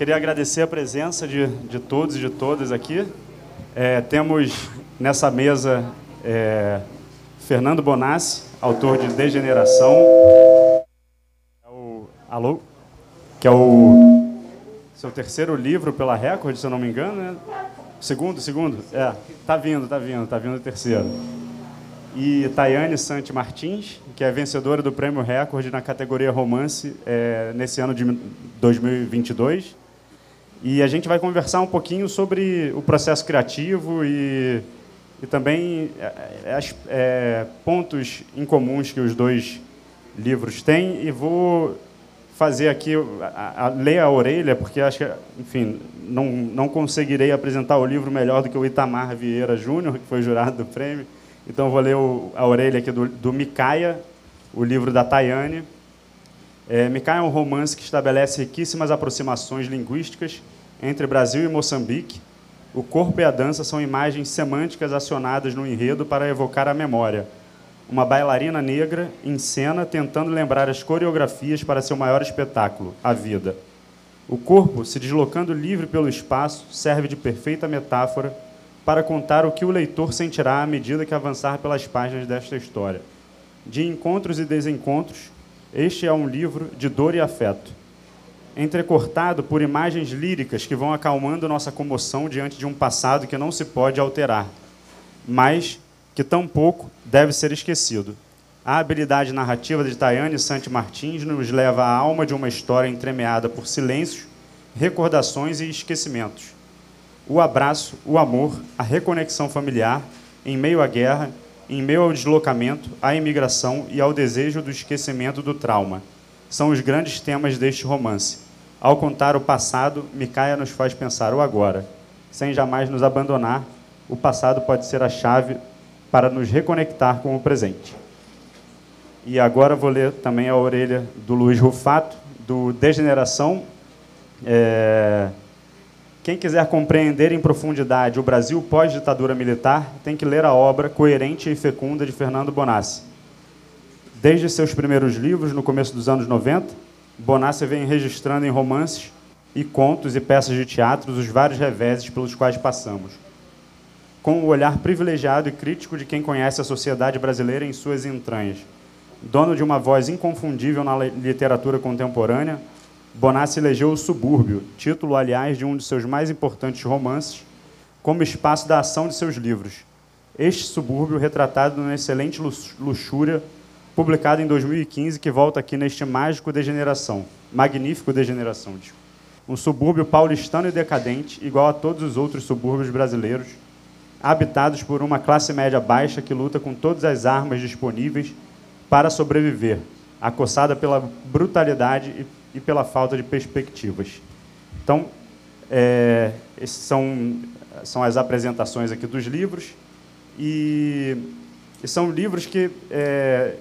queria agradecer a presença de, de todos e de todas aqui. É, temos nessa mesa é, Fernando Bonassi, autor de Degeneração. É o, alô? Que é o seu terceiro livro pela Record, se eu não me engano, né? Segundo, segundo? É, tá vindo, tá vindo, tá vindo o terceiro. E Tayane Santi Martins, que é vencedora do Prêmio Record na categoria Romance é, nesse ano de 2022. E a gente vai conversar um pouquinho sobre o processo criativo e, e também é, é, é pontos incomuns que os dois livros têm. E vou fazer aqui, a, a, ler a orelha, porque acho que, enfim, não, não conseguirei apresentar o livro melhor do que o Itamar Vieira Júnior, que foi jurado do prêmio. Então, vou ler o, a orelha aqui do, do Micaia, o livro da Tayane. É, Micaia é um romance que estabelece riquíssimas aproximações linguísticas entre Brasil e Moçambique. O corpo e a dança são imagens semânticas acionadas no enredo para evocar a memória. Uma bailarina negra em cena tentando lembrar as coreografias para seu maior espetáculo, a vida. O corpo, se deslocando livre pelo espaço, serve de perfeita metáfora para contar o que o leitor sentirá à medida que avançar pelas páginas desta história. De encontros e desencontros, este é um livro de dor e afeto, entrecortado por imagens líricas que vão acalmando nossa comoção diante de um passado que não se pode alterar, mas que tampouco deve ser esquecido. A habilidade narrativa de Tayane Santi Martins nos leva à alma de uma história entremeada por silêncios, recordações e esquecimentos. O abraço, o amor, a reconexão familiar, em meio à guerra, em meio ao deslocamento, à imigração e ao desejo do esquecimento do trauma. São os grandes temas deste romance. Ao contar o passado, Micaia nos faz pensar o agora. Sem jamais nos abandonar, o passado pode ser a chave para nos reconectar com o presente. E agora vou ler também a orelha do Luiz Rufato, do Degeneração. É... Quem quiser compreender em profundidade o Brasil pós-ditadura militar tem que ler a obra Coerente e Fecunda de Fernando Bonassi. Desde seus primeiros livros, no começo dos anos 90, Bonassi vem registrando em romances e contos e peças de teatro os vários reveses pelos quais passamos. Com o olhar privilegiado e crítico de quem conhece a sociedade brasileira em suas entranhas. Dono de uma voz inconfundível na literatura contemporânea, Bonassi elegeu O Subúrbio, título, aliás, de um de seus mais importantes romances, como espaço da ação de seus livros. Este subúrbio, retratado numa excelente luxúria, publicado em 2015, que volta aqui neste mágico degeneração, magnífico degeneração. Um subúrbio paulistano e decadente, igual a todos os outros subúrbios brasileiros, habitados por uma classe média baixa que luta com todas as armas disponíveis para sobreviver, acossada pela brutalidade e pela falta de perspectivas. Então, é, esses são, são as apresentações aqui dos livros e, e são livros que, é,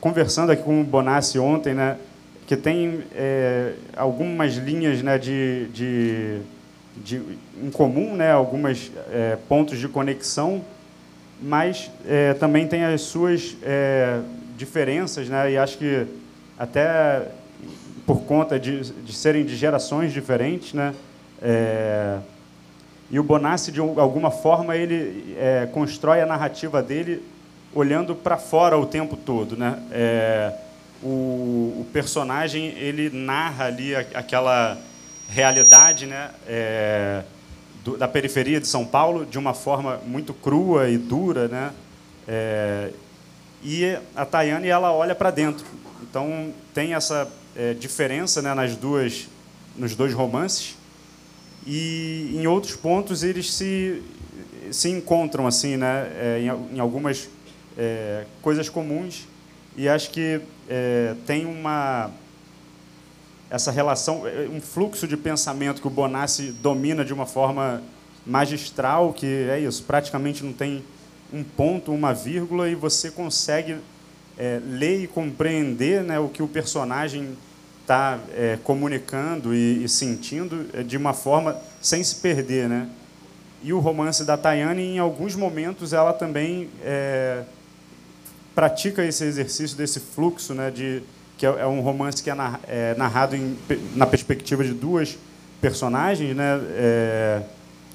conversando aqui com o Bonassi ontem, né, que tem é, algumas linhas né, de, de, de, em comum, né, alguns é, pontos de conexão, mas é, também tem as suas é, diferenças, né, e acho que até por conta de, de serem de gerações diferentes, né? E o Bonassi, de alguma forma, ele é, constrói a narrativa dele olhando para fora o tempo todo, né? É, o, o, personagem ele narra ali aquela realidade, né? É, do, da periferia de São Paulo de uma forma muito crua e dura, né? É, e a Tayane ela olha para dentro. Então tem essa é, diferença né, nas duas, nos dois romances. E em outros pontos eles se, se encontram assim, né, é, em, em, algumas é, coisas comuns. E acho que é, tem uma essa relação, é, um fluxo de pensamento que o Bonassi domina de uma forma magistral, que é isso, praticamente não tem um ponto, uma vírgula, e você consegue é, ler e compreender né, o que o personagem está é, comunicando e, e, sentindo é, de uma forma sem se perder, né? E o romance da Tayane, em alguns momentos, ela também é, pratica esse exercício desse fluxo, né? De que é, é um romance que é, é narrado em, na perspectiva de duas personagens, né? É,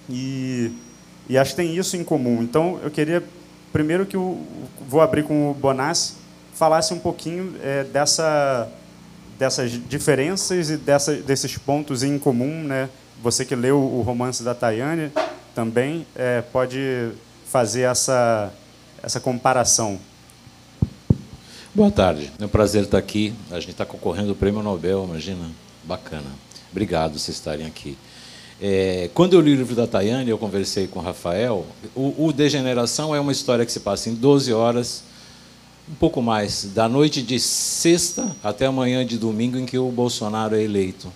e, e acho que tem isso em comum. Então, eu queria, primeiro que eu vou abrir com o Bonassi, falasse um pouquinho é, dessa, dessas diferenças e dessa, desses pontos em comum. Né? Você que leu o romance da Tayane também é, pode fazer essa, essa comparação. Boa tarde, é um prazer estar aqui. A gente está concorrendo ao Prêmio Nobel, imagina, bacana. Obrigado vocês estarem aqui. É, quando eu li o livro da Tayane, eu conversei com o Rafael. O, o Degeneração é uma história que se passa em 12 horas, um pouco mais, da noite de sexta até a manhã de domingo em que o Bolsonaro é eleito.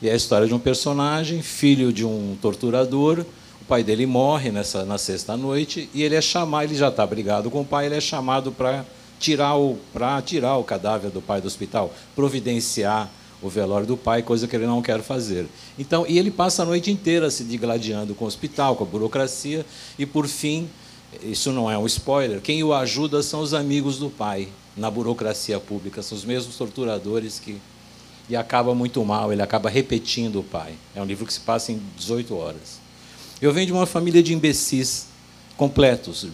E é a história de um personagem, filho de um torturador. O pai dele morre nessa na sexta noite e ele é chamado, ele já está brigado com o pai, ele é chamado para tirar o para tirar o cadáver do pai do hospital, providenciar o velório do pai, coisa que ele não quer fazer. Então, e ele passa a noite inteira se digladiando com o hospital, com a burocracia, e por fim, isso não é um spoiler, quem o ajuda são os amigos do pai na burocracia pública, são os mesmos torturadores que e acaba muito mal, ele acaba repetindo o pai. É um livro que se passa em 18 horas. Eu venho de uma família de imbecis completos, uh,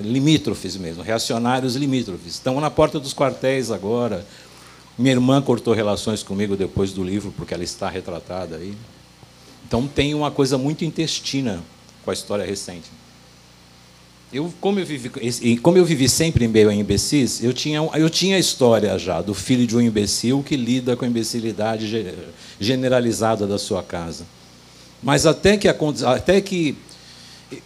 limítrofes mesmo, reacionários limítrofes. Estão na porta dos quartéis agora. Minha irmã cortou relações comigo depois do livro, porque ela está retratada aí. Então tem uma coisa muito intestina com a história recente. Eu, como, eu vivi, como eu vivi sempre em meio a imbecis, eu tinha, eu tinha a história já do filho de um imbecil que lida com a imbecilidade generalizada da sua casa. Mas até que, até que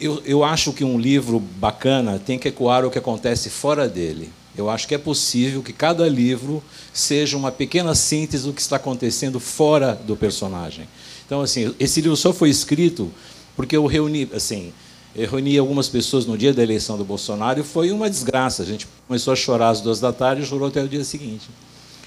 eu, eu acho que um livro bacana tem que ecoar o que acontece fora dele. Eu acho que é possível que cada livro seja uma pequena síntese do que está acontecendo fora do personagem. Então, assim, esse livro só foi escrito porque eu reuni, assim, eu reuni algumas pessoas no dia da eleição do Bolsonaro e foi uma desgraça. A gente começou a chorar às duas da tarde e chorou até o dia seguinte.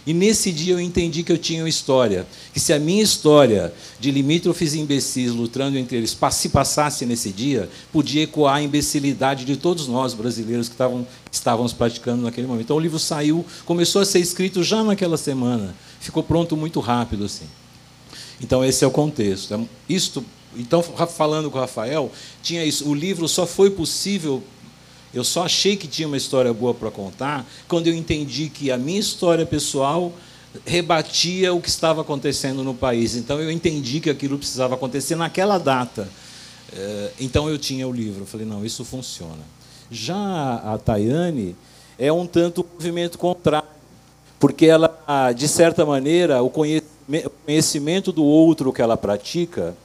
E nesse dia eu entendi que eu tinha uma história. Que se a minha história de limítrofes imbecis lutando entre eles se passasse nesse dia, podia ecoar a imbecilidade de todos nós brasileiros que estavam, estávamos praticando naquele momento. Então o livro saiu, começou a ser escrito já naquela semana. Ficou pronto muito rápido. assim. Então esse é o contexto. É isto, então, falando com o Rafael, tinha isso. O livro só foi possível eu só achei que tinha uma história boa para contar quando eu entendi que a minha história pessoal rebatia o que estava acontecendo no país. Então eu entendi que aquilo precisava acontecer naquela data. Eh, então eu tinha o livro. Eu falei, não, isso funciona. Já a Tayane é um tanto movimento contrário, porque ela, de certa maneira, o conhecimento do outro que ela pratica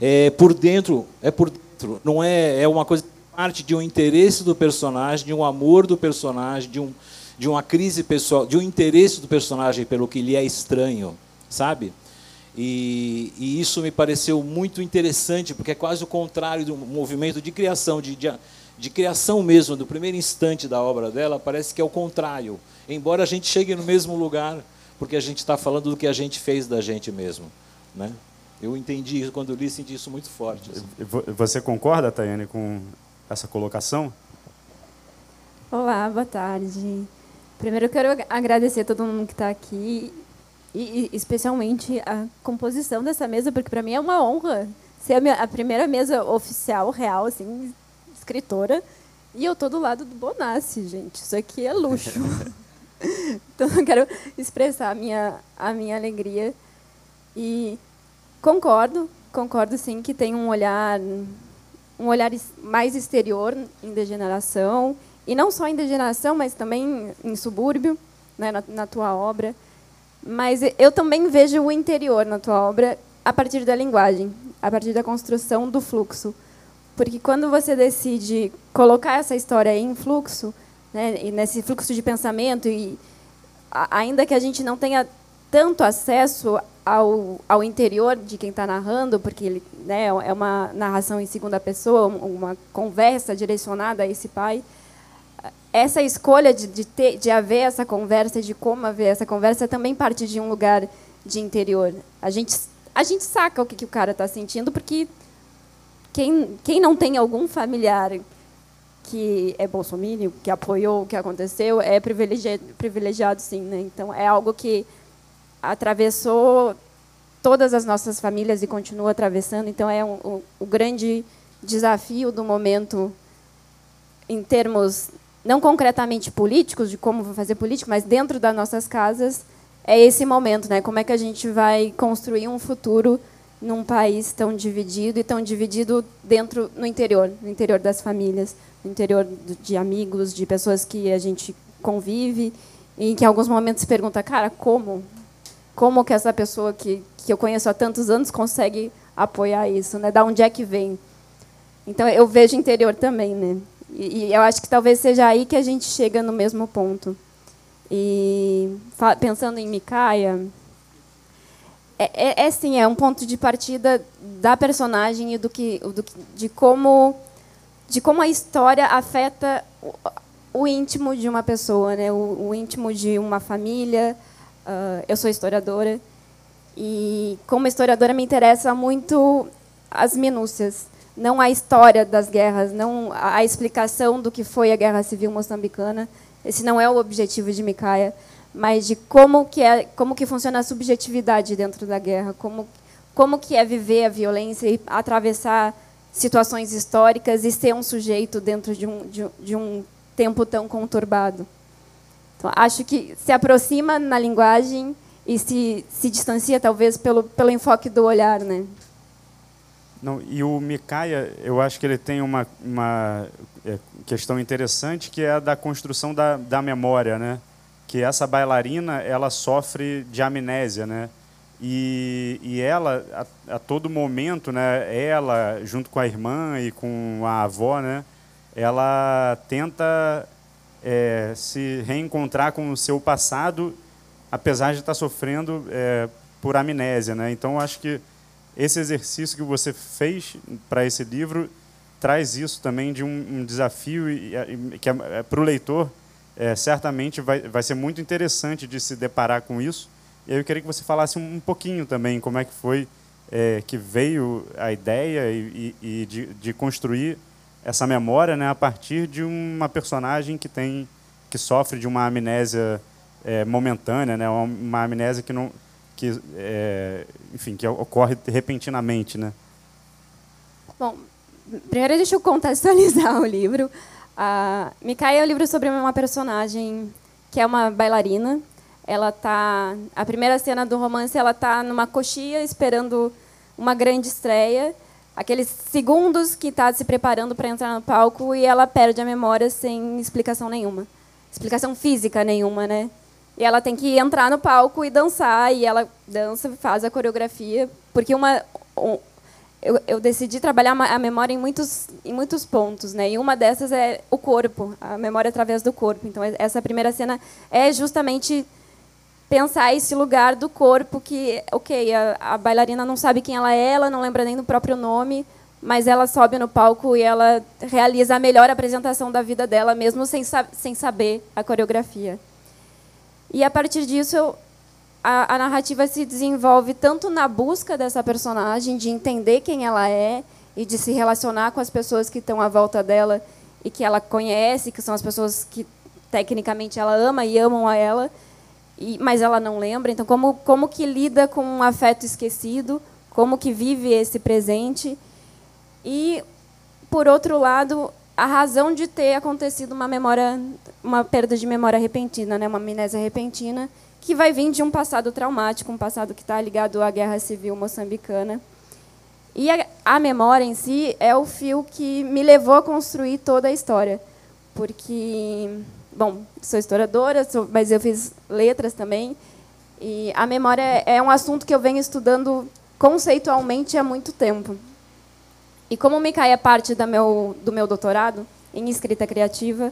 é por dentro, é por dentro, não é, é uma coisa parte de um interesse do personagem, de um amor do personagem, de, um, de uma crise pessoal, de um interesse do personagem pelo que lhe é estranho, sabe? E, e, isso me pareceu muito interessante, porque é quase o contrário do movimento de criação, de, de, de, criação mesmo, do primeiro instante da obra dela, parece que é o contrário. Embora a gente chegue no mesmo lugar, porque a gente está falando do que a gente fez da gente mesmo. Né? Eu entendi isso, quando li, senti isso muito forte. Assim. Você concorda, Tayane, com essa colocação? Olá, boa tarde. Primeiro eu quero agradecer a todo mundo que está aqui e, especialmente a composição dessa mesa, porque para mim é uma honra ser a, minha, a, primeira mesa oficial, real, assim, escritora. E eu tô do lado do Bonassi, gente. Isso aqui é luxo. então eu quero expressar a minha, a minha alegria. E concordo, concordo sim que tem um olhar um olhar mais exterior em degeneração, e não só em degeneração, mas também em subúrbio, né, na, na tua obra. Mas eu também vejo o interior na tua obra a partir da linguagem, a partir da construção do fluxo. Porque quando você decide colocar essa história em fluxo, né, nesse fluxo de pensamento, e ainda que a gente não tenha tanto acesso ao, ao interior de quem está narrando, porque ele, né, é uma narração em segunda pessoa, uma conversa direcionada a esse pai. Essa escolha de, de, ter, de haver essa conversa, de como haver essa conversa, também parte de um lugar de interior. A gente, a gente saca o que, que o cara está sentindo, porque quem, quem não tem algum familiar que é bolsominion, que apoiou o que aconteceu, é privilegiado, privilegiado sim. Né? Então, é algo que atravessou todas as nossas famílias e continua atravessando. Então, é um, o, grande desafio do momento em termos não concretamente políticos de como fazer política, mas dentro das nossas casas é esse momento, né? Como é que a gente vai construir um futuro num país tão dividido e tão dividido dentro no interior, no interior das famílias, no interior de amigos, de pessoas que a gente convive e que em alguns momentos se pergunta, cara, como como que essa pessoa que, que eu conheço há tantos anos consegue apoiar isso, né? Da onde é que vem? Então eu vejo interior também, né? E, e eu acho que talvez seja aí que a gente chega no mesmo ponto. E pensando em Micaia, é, é, é, sim, é um ponto de partida da personagem e do que, do, de como de como a história afeta o, o íntimo de uma pessoa, né? O, o íntimo de uma família, Uh, eu sou historiadora e, como historiadora, me interessa muito as minúcias, não a história das guerras, não a explicação do que foi a Guerra Civil Moçambicana. Esse não é o objetivo de Micaia, mas de como que é, como que funciona a subjetividade dentro da guerra, como como que é viver a violência e atravessar situações históricas e ser um sujeito dentro de um, de, de um tempo tão conturbado. Então, acho que se aproxima na linguagem e se, se distancia, talvez, pelo, pelo enfoque do olhar. Né? Não, e o Mikaya, eu acho que ele tem uma, uma é, questão interessante, que é a da construção da, da memória. Né? Que essa bailarina ela sofre de amnésia. Né? E, e ela, a, a todo momento, né, ela, junto com a irmã e com a avó, né, ela tenta é, se reencontrar com o seu passado, apesar de estar sofrendo é, por amnésia. Né? Então, acho que esse exercício que você fez para esse livro traz isso também de um, um desafio e, e, que é, para o leitor é, certamente vai, vai ser muito interessante de se deparar com isso. E eu queria que você falasse um, um pouquinho também como é que foi é, que veio a ideia e, e de, de construir essa memória né, a partir de uma personagem que tem que sofre de uma amnésia é, momentânea, né, uma amnésia que não que é, enfim que ocorre repentinamente, né? Bom, primeiro deixa eu contextualizar o livro. A Mikai é um livro sobre uma personagem que é uma bailarina. Ela tá a primeira cena do romance ela tá numa coxia esperando uma grande estreia aqueles segundos que está se preparando para entrar no palco e ela perde a memória sem explicação nenhuma. Explicação física nenhuma, né? E ela tem que entrar no palco e dançar, e ela dança, faz a coreografia, porque uma um, eu, eu, decidi trabalhar a memória em muitos em muitos pontos, né? E uma dessas é o corpo, a memória através do corpo. Então essa primeira cena é justamente pensar esse lugar do corpo que, ok, a, a, bailarina não sabe quem ela é, ela não lembra nem do próprio nome, mas ela sobe no palco e ela realiza a melhor apresentação da vida dela, mesmo sem, sem saber a coreografia. E a partir disso, a, a narrativa se desenvolve tanto na busca dessa personagem, de entender quem ela é e de se relacionar com as pessoas que estão à volta dela e que ela conhece, que são as pessoas que tecnicamente ela ama e amam a ela, e, mas ela não lembra. Então, como, como que lida com um afeto esquecido? Como que vive esse presente? E, por outro lado, a razão de ter acontecido uma memória, uma perda de memória repentina, né, uma amnésia repentina, que vai vir de um passado traumático, um passado que está ligado à guerra civil moçambicana. E a, a, memória em si é o fio que me levou a construir toda a história, porque bom, sou historiadora, sou, mas eu fiz letras também. E a memória é um assunto que eu venho estudando conceitualmente há muito tempo. E como me cai a parte meu, do meu doutorado em escrita criativa,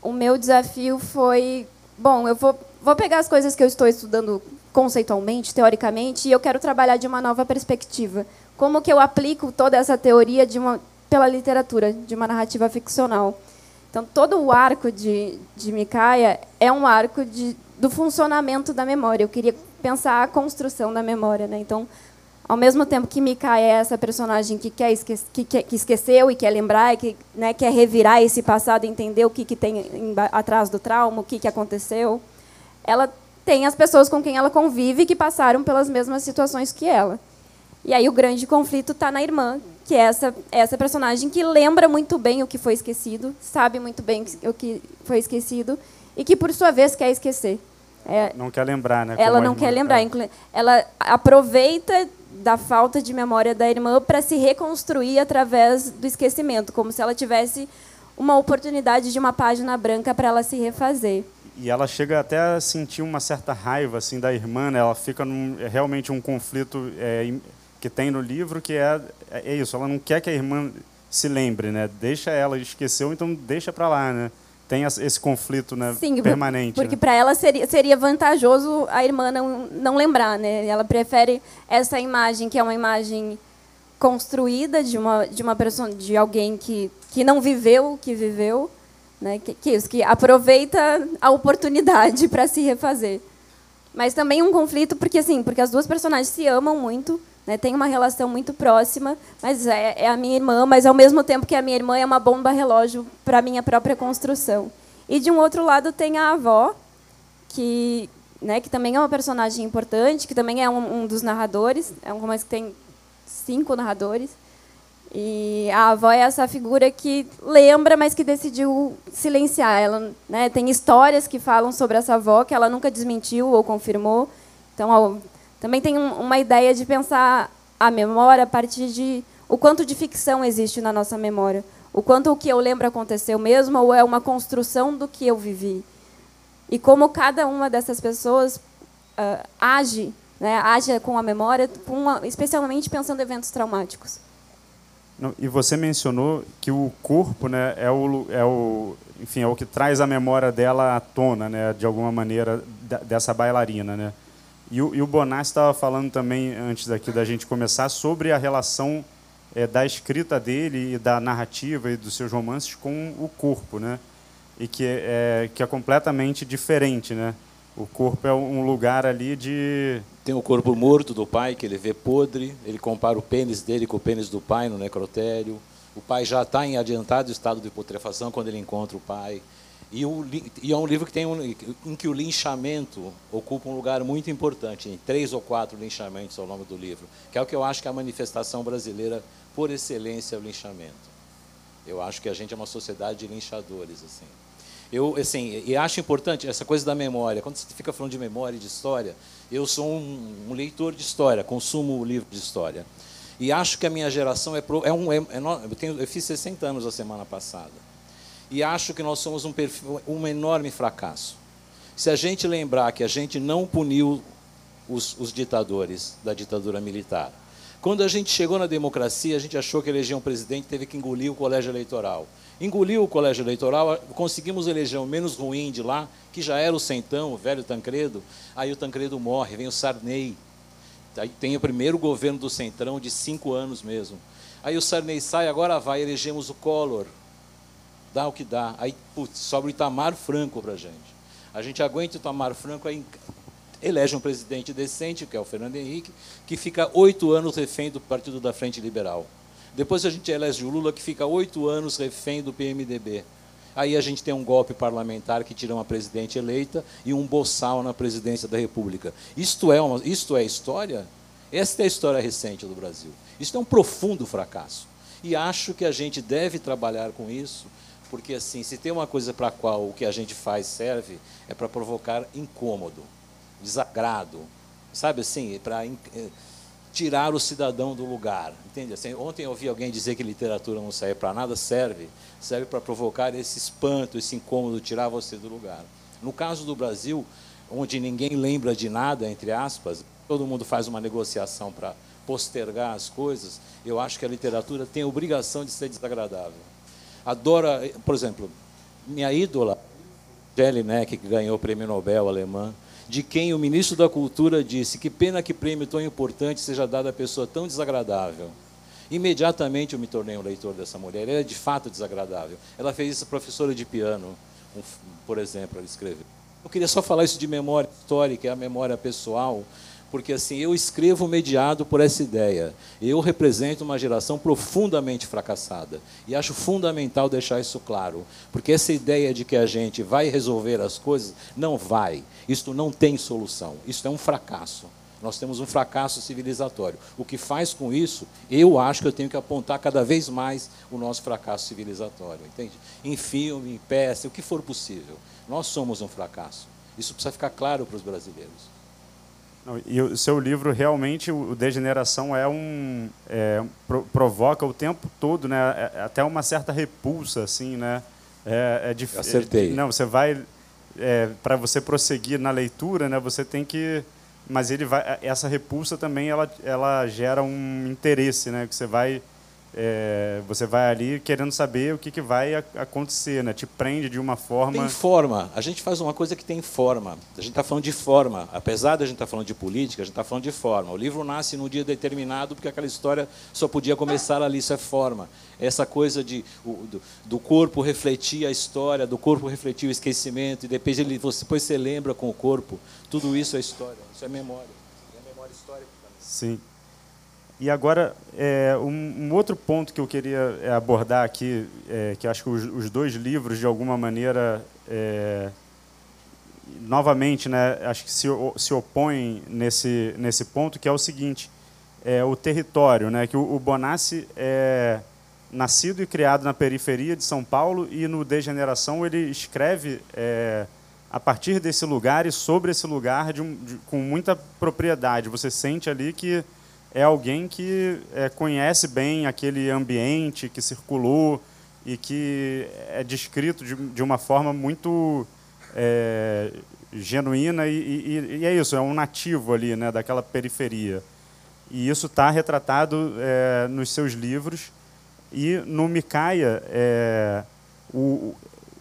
o meu desafio foi, bom, eu vou, vou pegar as coisas que eu estou estudando conceitualmente, teoricamente, e eu quero trabalhar de uma nova perspectiva. Como que eu aplico toda essa teoria uma, pela literatura, de uma narrativa ficcional? Então, todo o arco de, de Micaia é um arco de, do funcionamento da memória. Eu queria pensar a construção da memória. Né? Então, ao mesmo tempo que Micaia é essa personagem que, quer esque que, que, esqueceu e quer lembrar, e que né, quer revirar esse passado, entender o que, que tem em, atrás do trauma, o que, que aconteceu, ela tem as pessoas com quem ela convive que passaram pelas mesmas situações que ela. E aí o grande conflito está na irmã, que é essa, essa personagem que lembra muito bem o que foi esquecido, sabe muito bem o que foi esquecido, e que, por sua vez, quer esquecer. É, não quer lembrar, né? Ela não quer lembrar. É. Ela aproveita da falta de memória da irmã para se reconstruir através do esquecimento, como se ela tivesse uma oportunidade de uma página branca para ela se refazer. E ela chega até a sentir uma certa raiva assim da irmã, né? Ela fica num, é realmente um conflito é, que tem no livro que é, é isso. Ela não quer que a irmã se lembre, né? Deixa ela esqueceu, então deixa para lá, né? tem esse conflito né, Sim, permanente. Porque né? para ela seria, seria vantajoso a irmã não, não lembrar. Né? Ela prefere essa imagem, que é uma imagem construída de uma, de uma pessoa, de alguém que, que não viveu o que viveu, né? que, que, isso, que aproveita a oportunidade para se refazer. Mas também um conflito, porque assim, porque as duas personagens se amam muito, né, tem uma relação muito próxima, mas é, é, a minha irmã, mas ao mesmo tempo que a minha irmã é uma bomba relógio para a minha própria construção. E de um outro lado tem a avó, que, né, que também é uma personagem importante, que também é um, um dos narradores, é um romance que tem cinco narradores. E a avó é essa figura que lembra, mas que decidiu silenciar. Ela né, tem histórias que falam sobre essa avó que ela nunca desmentiu ou confirmou. Então, também tem uma ideia de pensar a memória a partir de o quanto de ficção existe na nossa memória. O quanto o que eu lembro aconteceu mesmo ou é uma construção do que eu vivi. E como cada uma dessas pessoas uh, age, né, age com a memória, com uma, especialmente pensando em eventos traumáticos. Não, e você mencionou que o corpo né, é, o, é, o, enfim, é o que traz a memória dela à tona, né, de alguma maneira, dessa bailarina. Né? E o, e o Bonassi estava falando também, antes aqui da gente começar, sobre a relação é, da escrita dele e da narrativa e dos seus romances com o corpo, né? E que é, que é completamente diferente, né? O corpo é um lugar ali de... Tem o corpo morto do pai, que ele vê podre, ele compara o pênis dele com o pênis do pai no necrotério. O pai já está em adiantado estado de putrefação quando ele encontra o pai. E, o, e, é um livro que tem um, em que o linchamento ocupa um lugar muito importante, em três ou quatro linchamentos ao longo do livro, que é o que eu acho que é a manifestação brasileira por excelência é o linchamento. Eu acho que a gente é uma sociedade de linchadores assim. Eu assim, e acho importante essa coisa da memória. Quando você fica falando de memória e de história, eu sou um, um leitor de história, consumo livro de história. E acho que a minha geração é, pro, é um é, é, eu, tenho, eu fiz 60 anos a semana passada e acho que nós somos um, um enorme fracasso. Se a gente lembrar que a gente não puniu os, os ditadores da ditadura militar, quando a gente chegou na democracia, a gente achou que eleger um presidente teve que engolir o colégio eleitoral. Engoliu o colégio eleitoral, conseguimos eleger o menos ruim de lá, que já era o Centão, o velho Tancredo. Aí o Tancredo morre, vem o Sarney. Aí tem o primeiro governo do Centrão de cinco anos mesmo. Aí o Sarney sai, agora vai, elegemos o Collor dá o que dá. Aí, putz, sobra o Itamar Franco para a gente. A gente aguenta o Itamar Franco, aí elege um presidente decente, que é o Fernando Henrique, que fica oito anos refém do Partido da Frente Liberal. Depois a gente elege o Lula, que fica oito anos refém do PMDB. Aí a gente tem um golpe parlamentar que tira uma presidente eleita e um boçal na presidência da República. Isto é, uma, isto é história? Esta é a história recente do Brasil. Isso é um profundo fracasso. E acho que a gente deve trabalhar com isso porque assim, se tem uma coisa para a qual o que a gente faz serve, é para provocar incômodo, desagrado, sabe assim, para eh, tirar o cidadão do lugar, entende? Assim, ontem eu ouvi alguém dizer que literatura não serve para nada, serve, serve para provocar esse espanto, esse incômodo, tirar você do lugar. No caso do Brasil, onde ninguém lembra de nada, entre aspas, todo mundo faz uma negociação para postergar as coisas, eu acho que a literatura tem a obrigação de ser desagradável adora, por exemplo, minha ídola, Jelinek, que ganhou o prêmio Nobel alemã, de quem o ministro da Cultura disse que pena que prêmio tão importante seja dado a pessoa tão desagradável. Imediatamente eu me tornei um leitor dessa mulher. Ela é de fato desagradável. Ela fez isso professora de piano, por exemplo, ela escreveu. Eu queria só falar isso de memória histórica, é a memória pessoal, porque assim eu escrevo mediado por essa ideia. Eu represento uma geração profundamente fracassada e acho fundamental deixar isso claro, porque essa ideia de que a gente vai resolver as coisas não vai. Isto não tem solução. Isso é um fracasso. Nós temos um fracasso civilizatório. O que faz com isso, eu acho que eu tenho que apontar cada vez mais o nosso fracasso civilizatório, entende? Em filme, em peça, o que for possível. Nós somos um fracasso. Isso precisa ficar claro para os brasileiros. E o seu livro realmente, o Degeneração é um é, provoca o tempo todo, né? É, é até uma certa repulsa, assim, né? É, é difícil. Acertei. Não, você vai é, para você prosseguir na leitura, né? Você tem que mas ele vai essa repulsa também ela, ela gera um interesse né que você vai é, você vai ali querendo saber o que, que vai acontecer, né? Te prende de uma forma. Tem forma. A gente faz uma coisa que tem forma. A gente está falando de forma. Apesar da gente estar tá falando de política, a gente está falando de forma. O livro nasce num dia determinado porque aquela história só podia começar ali. Isso é forma. Essa coisa de do, do, corpo refletir a história, do corpo refletir o esquecimento e depois ele, você, depois você lembra com o corpo. Tudo isso é história. Isso é memória. É memória histórica. Sim. E agora, é, um, um, outro ponto que eu queria é, abordar aqui, é, que acho que os, os, dois livros, de alguma maneira, é, novamente, né, acho que se, se opõem nesse, nesse ponto, que é o seguinte, é o território, né, que o, o Bonassi é nascido e criado na periferia de São Paulo e no Degeneração ele escreve é, a partir desse lugar e sobre esse lugar de de, com muita propriedade. Você sente ali que é alguém que é, conhece bem aquele ambiente que circulou e que é descrito de, de uma forma muito é, genuína e, e, e, é isso, é um nativo ali, né, daquela periferia. E isso está retratado é, nos seus livros e no Micaia é, o,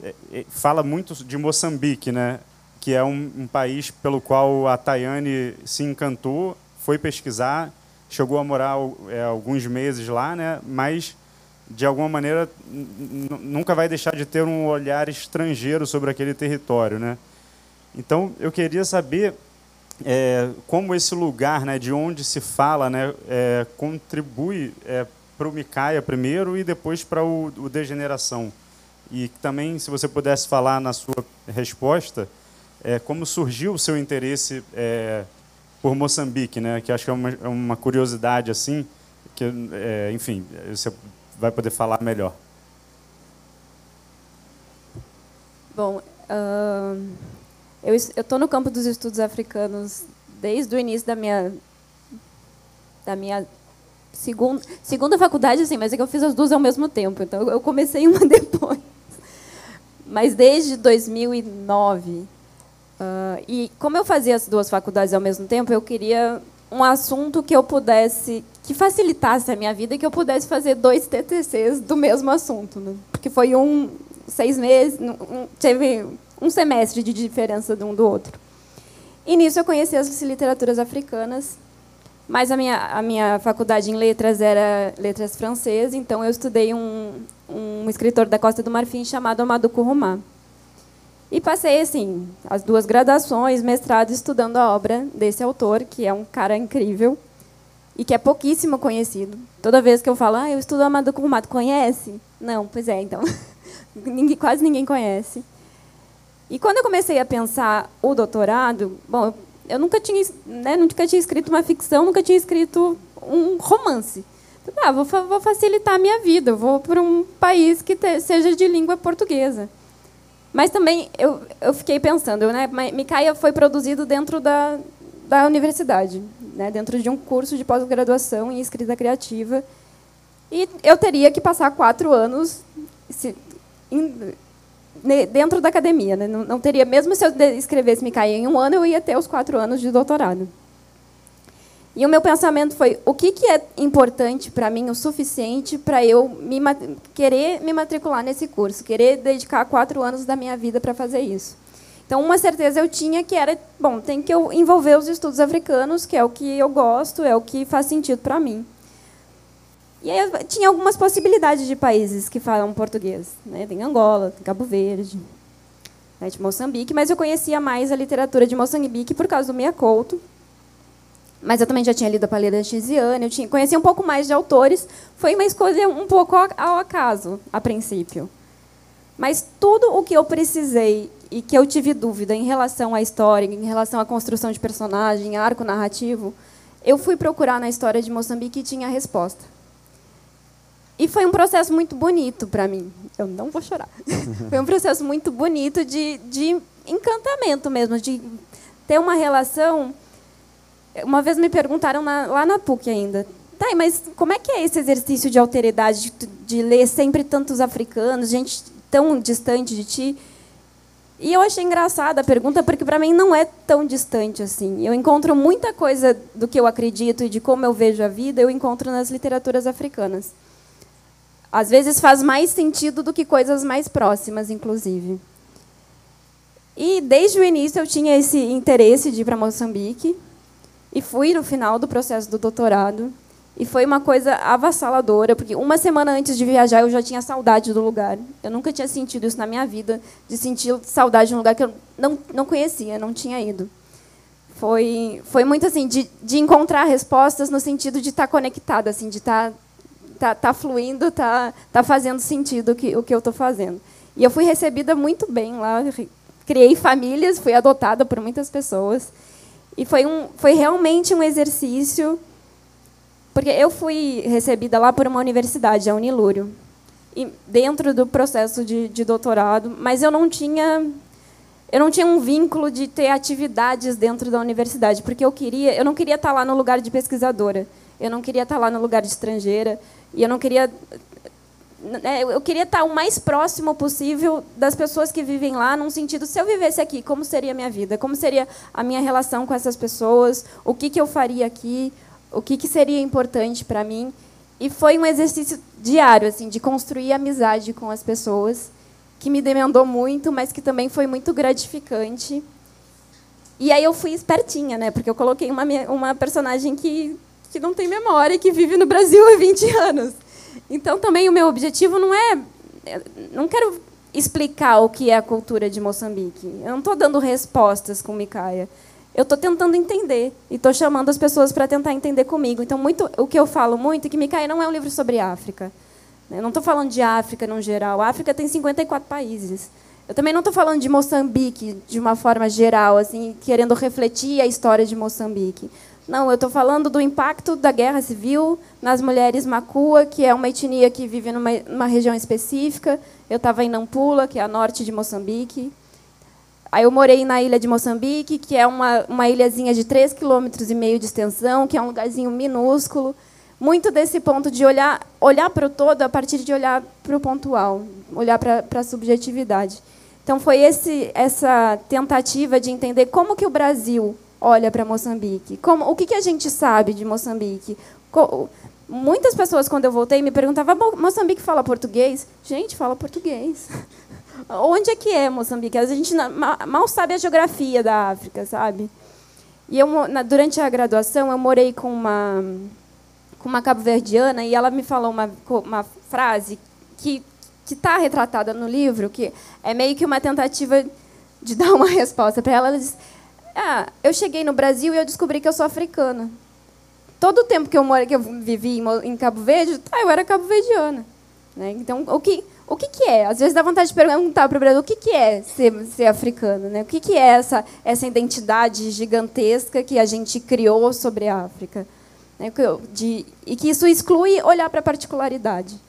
é, é, fala muito de Moçambique, né, que é um, um país pelo qual a Tayane se encantou, foi pesquisar chegou a morar é, alguns meses lá, né? mas de alguma maneira nunca vai deixar de ter um olhar estrangeiro sobre aquele território, né? Então eu queria saber é, como esse lugar, né, de onde se fala, né, é, contribui é, para o Micaia primeiro e depois para o, o Degeneração. E também, se você pudesse falar na sua resposta, é, como surgiu o seu interesse é, por Moçambique, né? Que acho que é uma, é uma curiosidade assim, que é, enfim você vai poder falar melhor. Bom, uh, eu estou no campo dos estudos africanos desde o início da minha da minha segunda segunda faculdade, assim, mas é que eu fiz as duas ao mesmo tempo, então eu comecei uma depois. Mas desde 2009 Uh, e como eu fazia as duas faculdades ao mesmo tempo, eu queria um assunto que eu pudesse, que facilitasse a minha vida e que eu pudesse fazer dois TTCs do mesmo assunto, né? porque foi um seis meses, um, teve um semestre de diferença de um do outro. E nisso eu conheci as literaturas africanas, mas a minha a minha faculdade em letras era letras francesas, então eu estudei um um escritor da Costa do Marfim chamado Amadou Kourouma. E passei, assim, as duas graduações, mestrado, estudando a obra desse autor, que é um cara incrível e que é pouquíssimo conhecido. Toda vez que eu falo, ah, eu estudo Amado Kurumato, conhece? Não, pois é, então. ninguém, quase ninguém conhece. E quando eu comecei a pensar o doutorado, bom, eu nunca tinha, né, nunca tinha escrito uma ficção, nunca tinha escrito um romance. Ah, vou, vou facilitar a minha vida, vou para um país que te, seja de língua portuguesa. Mas também eu, eu fiquei pensando, né? Micaia foi produzido dentro da, da universidade, né? dentro de um curso de pós-graduação em escrita criativa. E eu teria que passar quatro anos se, in, dentro da academia. Né? Não, não, teria, mesmo se eu escrevesse Micaia em um ano, eu ia ter os quatro anos de doutorado. E o meu pensamento foi: o que, que é importante para mim o suficiente para eu me, querer me matricular nesse curso, querer dedicar quatro anos da minha vida para fazer isso? Então, uma certeza eu tinha que era: bom, tem que eu envolver os estudos africanos, que é o que eu gosto, é o que faz sentido para mim. E aí tinha algumas possibilidades de países que falam português. Né? Tem Angola, tem Cabo Verde, né, de Moçambique, mas eu conhecia mais a literatura de Moçambique por causa do Mia Couto, mas eu também já tinha lido a Paleta Chisiane, eu tinha, conhecia um pouco mais de autores. Foi uma escolha um pouco ao acaso, a princípio. Mas tudo o que eu precisei e que eu tive dúvida em relação à história, em relação à construção de personagem, arco narrativo, eu fui procurar na história de Moçambique e tinha a resposta. E foi um processo muito bonito para mim. Eu não vou chorar. foi um processo muito bonito de, de encantamento mesmo, de ter uma relação. Uma vez me perguntaram na, lá na PUC ainda, tá, mas como é que é esse exercício de alteridade, de, de ler sempre tantos africanos, gente tão distante de ti? E eu achei engraçada a pergunta, porque para mim não é tão distante assim. Eu encontro muita coisa do que eu acredito e de como eu vejo a vida, eu encontro nas literaturas africanas. Às vezes faz mais sentido do que coisas mais próximas, inclusive. E desde o início eu tinha esse interesse de ir para Moçambique e fui no final do processo do doutorado. E foi uma coisa avassaladora, porque uma semana antes de viajar eu já tinha saudade do lugar. Eu nunca tinha sentido isso na minha vida, de sentir saudade de um lugar que eu não, não conhecia, não tinha ido. Foi, foi muito assim, de, de encontrar respostas no sentido de estar conectada, assim, de estar tá, tá fluindo, tá, tá fazendo sentido o que, o que eu estou fazendo. E eu fui recebida muito bem lá, criei famílias, fui adotada por muitas pessoas. E foi, um, foi realmente um exercício porque eu fui recebida lá por uma universidade, a Unilúrio, e dentro do processo de, de doutorado, mas eu não tinha eu não tinha um vínculo de ter atividades dentro da universidade, porque eu queria, eu não queria estar lá no lugar de pesquisadora, eu não queria estar lá no lugar de estrangeira, e eu não queria eu queria estar o mais próximo possível das pessoas que vivem lá, num sentido, se eu vivesse aqui, como seria a minha vida? Como seria a minha relação com essas pessoas? O que, que eu faria aqui? o que, que seria importante para mim. E foi um exercício diário, assim, de construir amizade com as pessoas, que me demandou muito, mas que também foi muito gratificante. E aí eu fui espertinha, né? Porque eu coloquei uma, uma personagem que, que não tem memória e que vive no Brasil há 20 anos. Então, também o meu objetivo não é... Não quero explicar o que é a cultura de Moçambique. Eu não estou dando respostas com Micaia eu estou tentando entender e estou chamando as pessoas para tentar entender comigo. Então, muito, o que eu falo muito é que Micaia não é um livro sobre África. Eu não estou falando de África no geral. A África tem 54 países. Eu também não estou falando de Moçambique de uma forma geral, assim, querendo refletir a história de Moçambique. Não, eu estou falando do impacto da guerra civil nas mulheres Macua, que é uma etnia que vive numa, numa região específica. Eu estava em Nampula, que é a norte de Moçambique. Aí eu morei na ilha de Moçambique, que é uma, uma ilhazinha de 3,5 km de extensão, que é um lugarzinho minúsculo. Muito desse ponto de olhar, olhar para o todo a partir de olhar para o pontual, olhar para, para a subjetividade. Então foi esse, essa tentativa de entender como que o Brasil olha para Moçambique, como, o que, que a gente sabe de Moçambique. Muitas pessoas, quando eu voltei, me perguntavam: Moçambique fala português? Gente, fala português. Onde é que é Moçambique? A gente mal sabe a geografia da África, sabe? E eu, durante a graduação, eu morei com uma, com uma cabo-verdiana e ela me falou uma, uma frase que está retratada no livro, que é meio que uma tentativa de dar uma resposta para ela. Ela disse: ah, eu cheguei no Brasil e eu descobri que eu sou africana. Todo o tempo que eu, morei, que eu vivi em Cabo Verde, tá, eu era cabo-verdiana. Né? Então, o que o que, que é? Às vezes dá vontade de perguntar para o Brasil o que, que é ser, ser africano, né? O que, que é essa, essa identidade gigantesca que a gente criou sobre a África? Né? De, e que isso exclui olhar para a particularidade.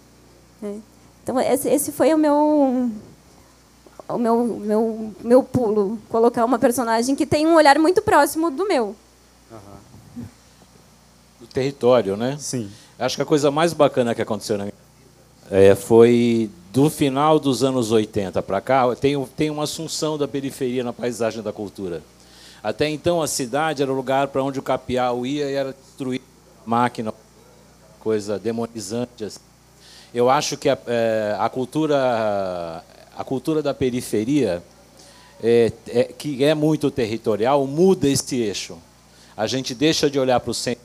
Né? Então, esse, esse foi o meu, o meu, meu, meu pulo, colocar uma personagem que tem um olhar muito próximo do meu. Uhum. Do território, né? Sim. Acho que a coisa mais bacana que aconteceu na minha é, foi do final dos anos 80 para cá, tem, tem uma assunção da periferia na paisagem da cultura. Até então, a cidade era o lugar para onde o capial ia e era destruir máquina, coisa demonizante. Assim. Eu acho que a, é, a, cultura, a cultura da periferia, é, é, que é muito territorial, muda esse eixo. A gente deixa de olhar para o centro,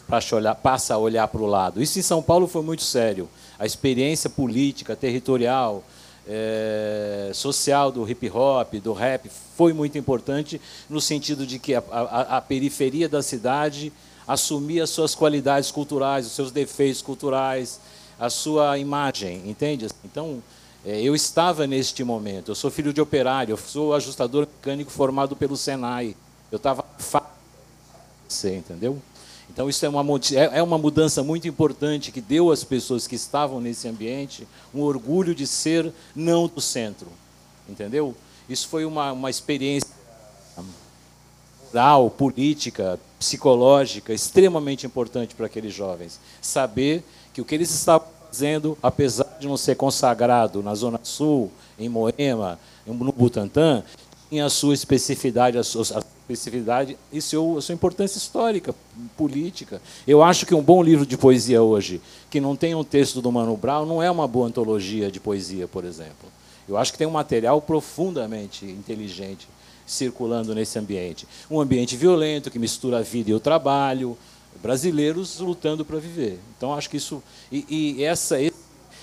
passa a olhar para o lado. Isso em São Paulo foi muito sério a experiência política, territorial, é, social do hip hop, do rap, foi muito importante no sentido de que a, a, a periferia da cidade assumir as suas qualidades culturais, os seus defeitos culturais, a sua imagem, entende? Então, é, eu estava neste momento. Eu sou filho de operário, eu sou ajustador mecânico formado pelo Senai. Eu estava você entendeu? Então isso é uma, é, é uma mudança muito importante que deu às pessoas que estavam nesse ambiente um orgulho de ser não do centro, entendeu? Isso foi uma, uma experiência moral, política, psicológica extremamente importante para aqueles jovens. Saber que o que eles estavam fazendo, apesar de não ser consagrado na Zona Sul, em Moema, no Butantã, tinha a sua especificidade, a sua, a especificidade e seu, a sua importância histórica, política. Eu acho que um bom livro de poesia hoje, que não tem um texto do Mano Brown, não é uma boa antologia de poesia, por exemplo. Eu acho que tem um material profundamente inteligente circulando nesse ambiente. Um ambiente violento que mistura a vida e o trabalho, brasileiros lutando para viver. Então acho que isso e, e essa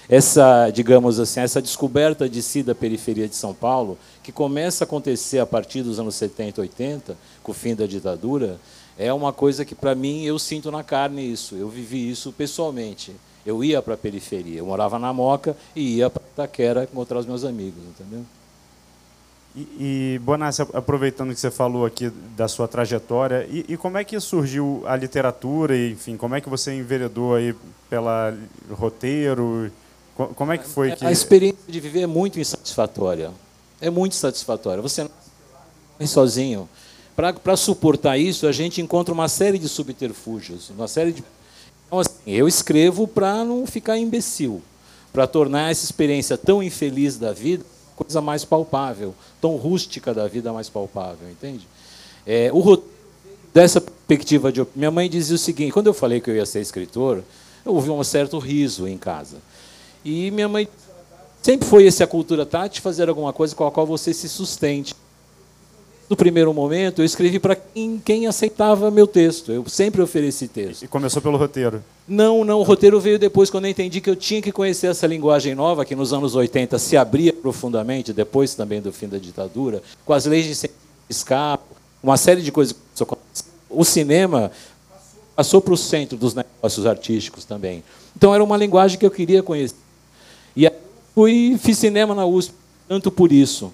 essa, digamos assim, essa descoberta de si da periferia de São Paulo, que começa a acontecer a partir dos anos 70, 80, com o fim da ditadura, é uma coisa que para mim eu sinto na carne isso. Eu vivi isso pessoalmente. Eu ia para a periferia, eu morava na Moca e ia para Itaquera encontrar os meus amigos, entendeu? E, e Bonassi, aproveitando que você falou aqui da sua trajetória, e, e, como é que surgiu a literatura, e, enfim, como é que você enveredou aí pela roteiro? Como é que foi que... A experiência de viver é muito insatisfatória. É muito satisfatória. Você não é sozinho. Para suportar isso, a gente encontra uma série de subterfúgios, uma série de então, assim, eu escrevo para não ficar imbecil, para tornar essa experiência tão infeliz da vida coisa mais palpável, tão rústica da vida mais palpável, entende? É, o dessa perspectiva de minha mãe dizia o seguinte: quando eu falei que eu ia ser escritor, eu ouvi um certo riso em casa. E minha mãe sempre foi essa cultura tática fazer alguma coisa com a qual você se sustente no primeiro momento, eu escrevi para quem, quem, aceitava meu texto. Eu sempre ofereci texto. E começou pelo roteiro? Não, não. O roteiro veio depois, quando eu entendi que eu tinha que conhecer essa linguagem nova, que nos anos 80 se abria profundamente, depois também do fim da ditadura, com as leis de escape, uma série de coisas. O cinema passou para o centro dos negócios artísticos também. Então, era uma linguagem que eu queria conhecer. E aí, fui, fiz cinema na USP, tanto por isso.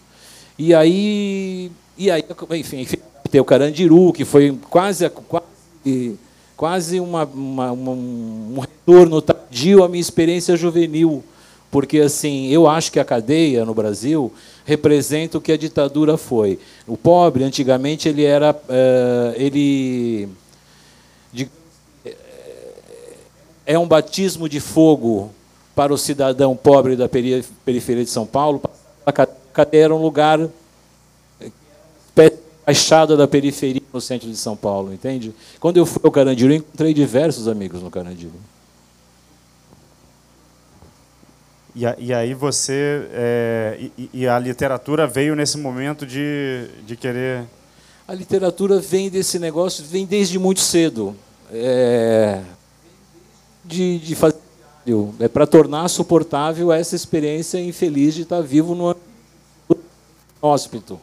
E aí e aí, enfim, tem o Carandiru, que foi quase, quase, quase uma, uma, uma, um retorno tardio à minha experiência juvenil. Porque assim, eu acho que a cadeia no Brasil representa o que a ditadura foi. O pobre, antigamente, ele era. Uh, ele. De, é um batismo de fogo para o cidadão pobre da periferia de São Paulo. A cadeia era um lugar baixada da periferia no centro de São Paulo, entende? Quando eu fui ao Carandiru, encontrei diversos amigos no Carandiru. E, e aí você é, e, e, a literatura veio nesse momento de, de querer a literatura vem desse negócio vem desde muito cedo é, de, de fazer é para tornar suportável essa experiência infeliz de estar vivo no hóspito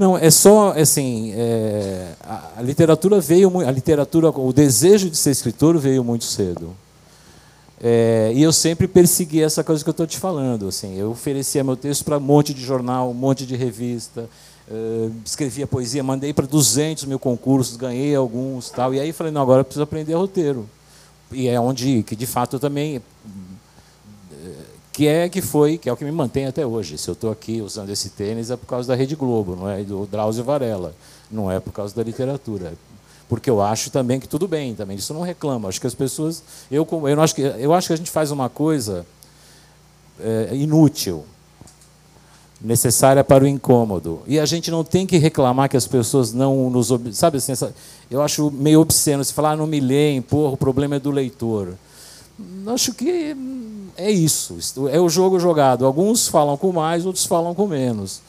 Não, é só assim, é, a, literatura veio, a literatura, o desejo de ser escritor veio muito cedo. É, e eu sempre persegui essa coisa que eu estou te falando. Assim, eu oferecia meu texto para um monte de jornal, um monte de revista, é, escrevia poesia, mandei para 200 mil concursos, ganhei alguns, tal. E aí falei, não, agora eu preciso aprender roteiro. E é onde, que de fato eu também que é que foi, que é o que me mantém até hoje. Se eu estou aqui usando esse tênis é por causa da Rede Globo, não é do Drauzio Varela, não é por causa da literatura. Porque eu acho também que tudo bem, também isso não reclama. Acho que as pessoas, eu eu acho que eu acho que a gente faz uma coisa é, inútil, necessária para o incômodo. E a gente não tem que reclamar que as pessoas não nos sabe assim, eu acho meio obsceno se falar ah, não me leem, porra, o problema é do leitor. Acho que é isso, é o jogo jogado. Alguns falam com mais, outros falam com menos.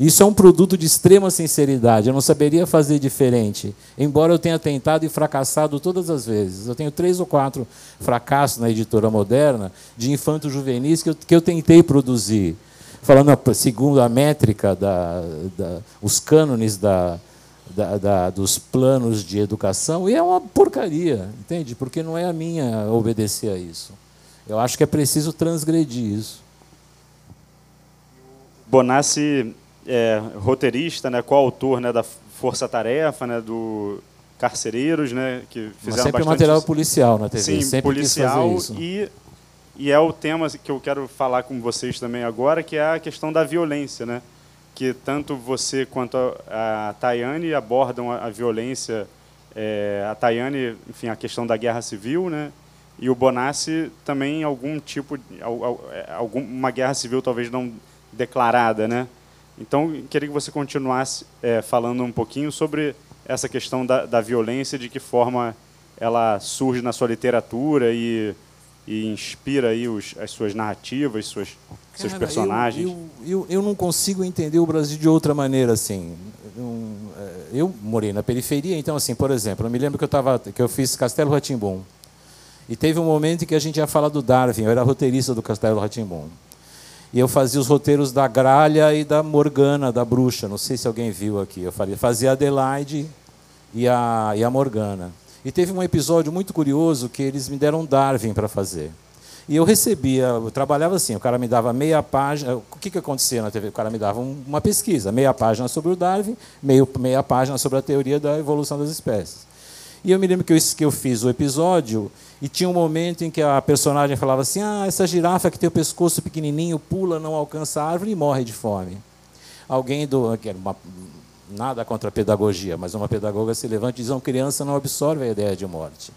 Isso é um produto de extrema sinceridade. Eu não saberia fazer diferente. Embora eu tenha tentado e fracassado todas as vezes. Eu tenho três ou quatro fracassos na editora moderna de infanto juvenis que eu, que eu tentei produzir. falando segundo a métrica, da, da os cânones da, da, dos planos de educação, e é uma porcaria, entende? Porque não é a minha obedecer a isso. Eu acho que é preciso transgredir isso. Bonassi é roteirista, né, coautor né, da Força Tarefa, né, do Carcereiros, né, que fizeram Mas sempre bastante... material policial na TV, Sim, sempre policial e e é o tema que eu quero falar com vocês também agora, que é a questão da violência, né? Que tanto você quanto a, a Tayane abordam a, a violência, é, a Tayane, enfim, a questão da guerra civil, né? E o Bonassi também algum tipo, é, alguma guerra civil talvez não declarada, né? Então, queria que você continuasse é, falando um pouquinho sobre essa questão da, da violência, de que forma ela surge na sua literatura e e inspira aí os, as suas narrativas, suas, Cara, seus personagens? Eu, eu, eu, não consigo entender o Brasil de outra maneira assim. Eu, é, eu morei na periferia, então assim, por exemplo, eu me lembro que eu tava, que eu fiz Castelo Ratimbum e teve um momento em que a gente ia falar do Darwin. Eu era roteirista do Castelo Ratimbum e eu fazia os roteiros da Gralha e da Morgana, da Bruxa. Não sei se alguém viu aqui. Eu fazia a Adelaide e a, e a Morgana. E teve um episódio muito curioso que eles me deram Darwin para fazer. E eu recebia, eu trabalhava assim, o cara me dava meia página. O que, que acontecia na TV? O cara me dava uma pesquisa, meia página sobre o Darwin, meio, meia página sobre a teoria da evolução das espécies. E eu me lembro que eu, que eu fiz o episódio e tinha um momento em que a personagem falava assim: Ah, essa girafa que tem o pescoço pequenininho pula, não alcança a árvore e morre de fome. Alguém do. Uma, nada contra a pedagogia, mas uma pedagoga se levanta e diz: uma criança não absorve a ideia de morte.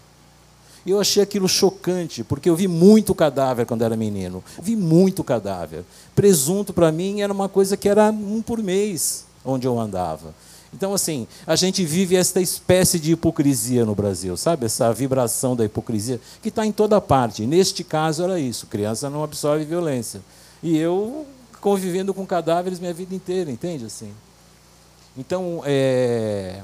E eu achei aquilo chocante, porque eu vi muito cadáver quando era menino. Vi muito cadáver. Presunto, para mim, era uma coisa que era um por mês onde eu andava. Então, assim, a gente vive esta espécie de hipocrisia no Brasil, sabe? Essa vibração da hipocrisia que está em toda parte. Neste caso, era isso: criança não absorve violência. E eu convivendo com cadáveres minha vida inteira, entende? Assim. Então, é,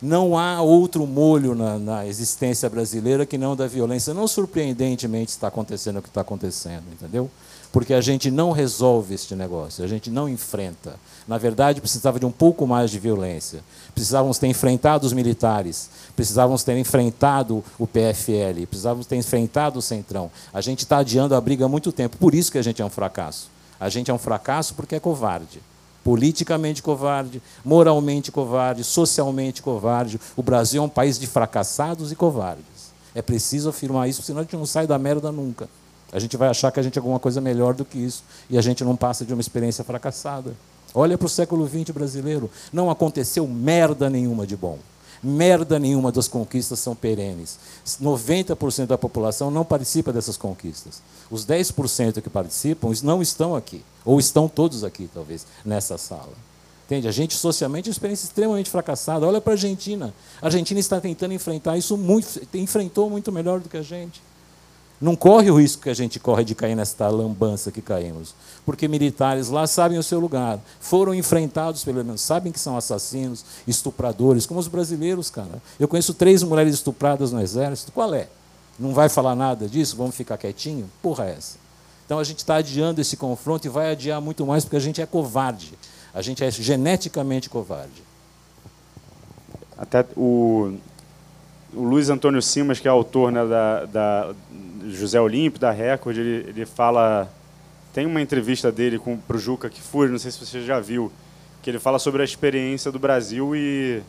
não há outro molho na, na, existência brasileira que não da violência. Não surpreendentemente está acontecendo o que está acontecendo, entendeu? Porque a gente não resolve este negócio, a gente não enfrenta. Na verdade, precisava de um pouco mais de violência. Precisávamos ter enfrentado os militares, precisávamos ter enfrentado o PFL, precisávamos ter enfrentado o Centrão. A gente está adiando a briga há muito tempo, por isso que a gente é um fracasso. A gente é um fracasso porque é covarde politicamente covarde, moralmente covarde, socialmente covarde. O Brasil é um país de fracassados e covardes. É preciso afirmar isso, senão a gente não sai da merda nunca. A gente vai achar que a gente é alguma coisa melhor do que isso e a gente não passa de uma experiência fracassada. Olha para o século XX brasileiro, não aconteceu merda nenhuma de bom. Merda nenhuma das conquistas são perenes. 90% da população não participa dessas conquistas. Os 10% que participam não estão aqui. Ou estão todos aqui, talvez, nessa sala. Entende? A gente socialmente é uma experiência extremamente fracassada. Olha para a Argentina. A Argentina está tentando enfrentar isso muito, enfrentou muito melhor do que a gente. Não corre o risco que a gente corre de cair nesta lambança que caímos. Porque militares lá sabem o seu lugar. Foram enfrentados, pelo menos, sabem que são assassinos, estupradores, como os brasileiros, cara. Eu conheço três mulheres estupradas no exército. Qual é? Não vai falar nada disso? Vamos ficar quietinho? Porra é essa? Então a gente está adiando esse confronto e vai adiar muito mais porque a gente é covarde. A gente é geneticamente covarde. Até o, o Luiz Antônio Simas, que é autor né, da, da José Olímpio, da Record, ele, ele fala. Tem uma entrevista dele para o Juca Kfouri, não sei se você já viu, que ele fala sobre a experiência do Brasil e,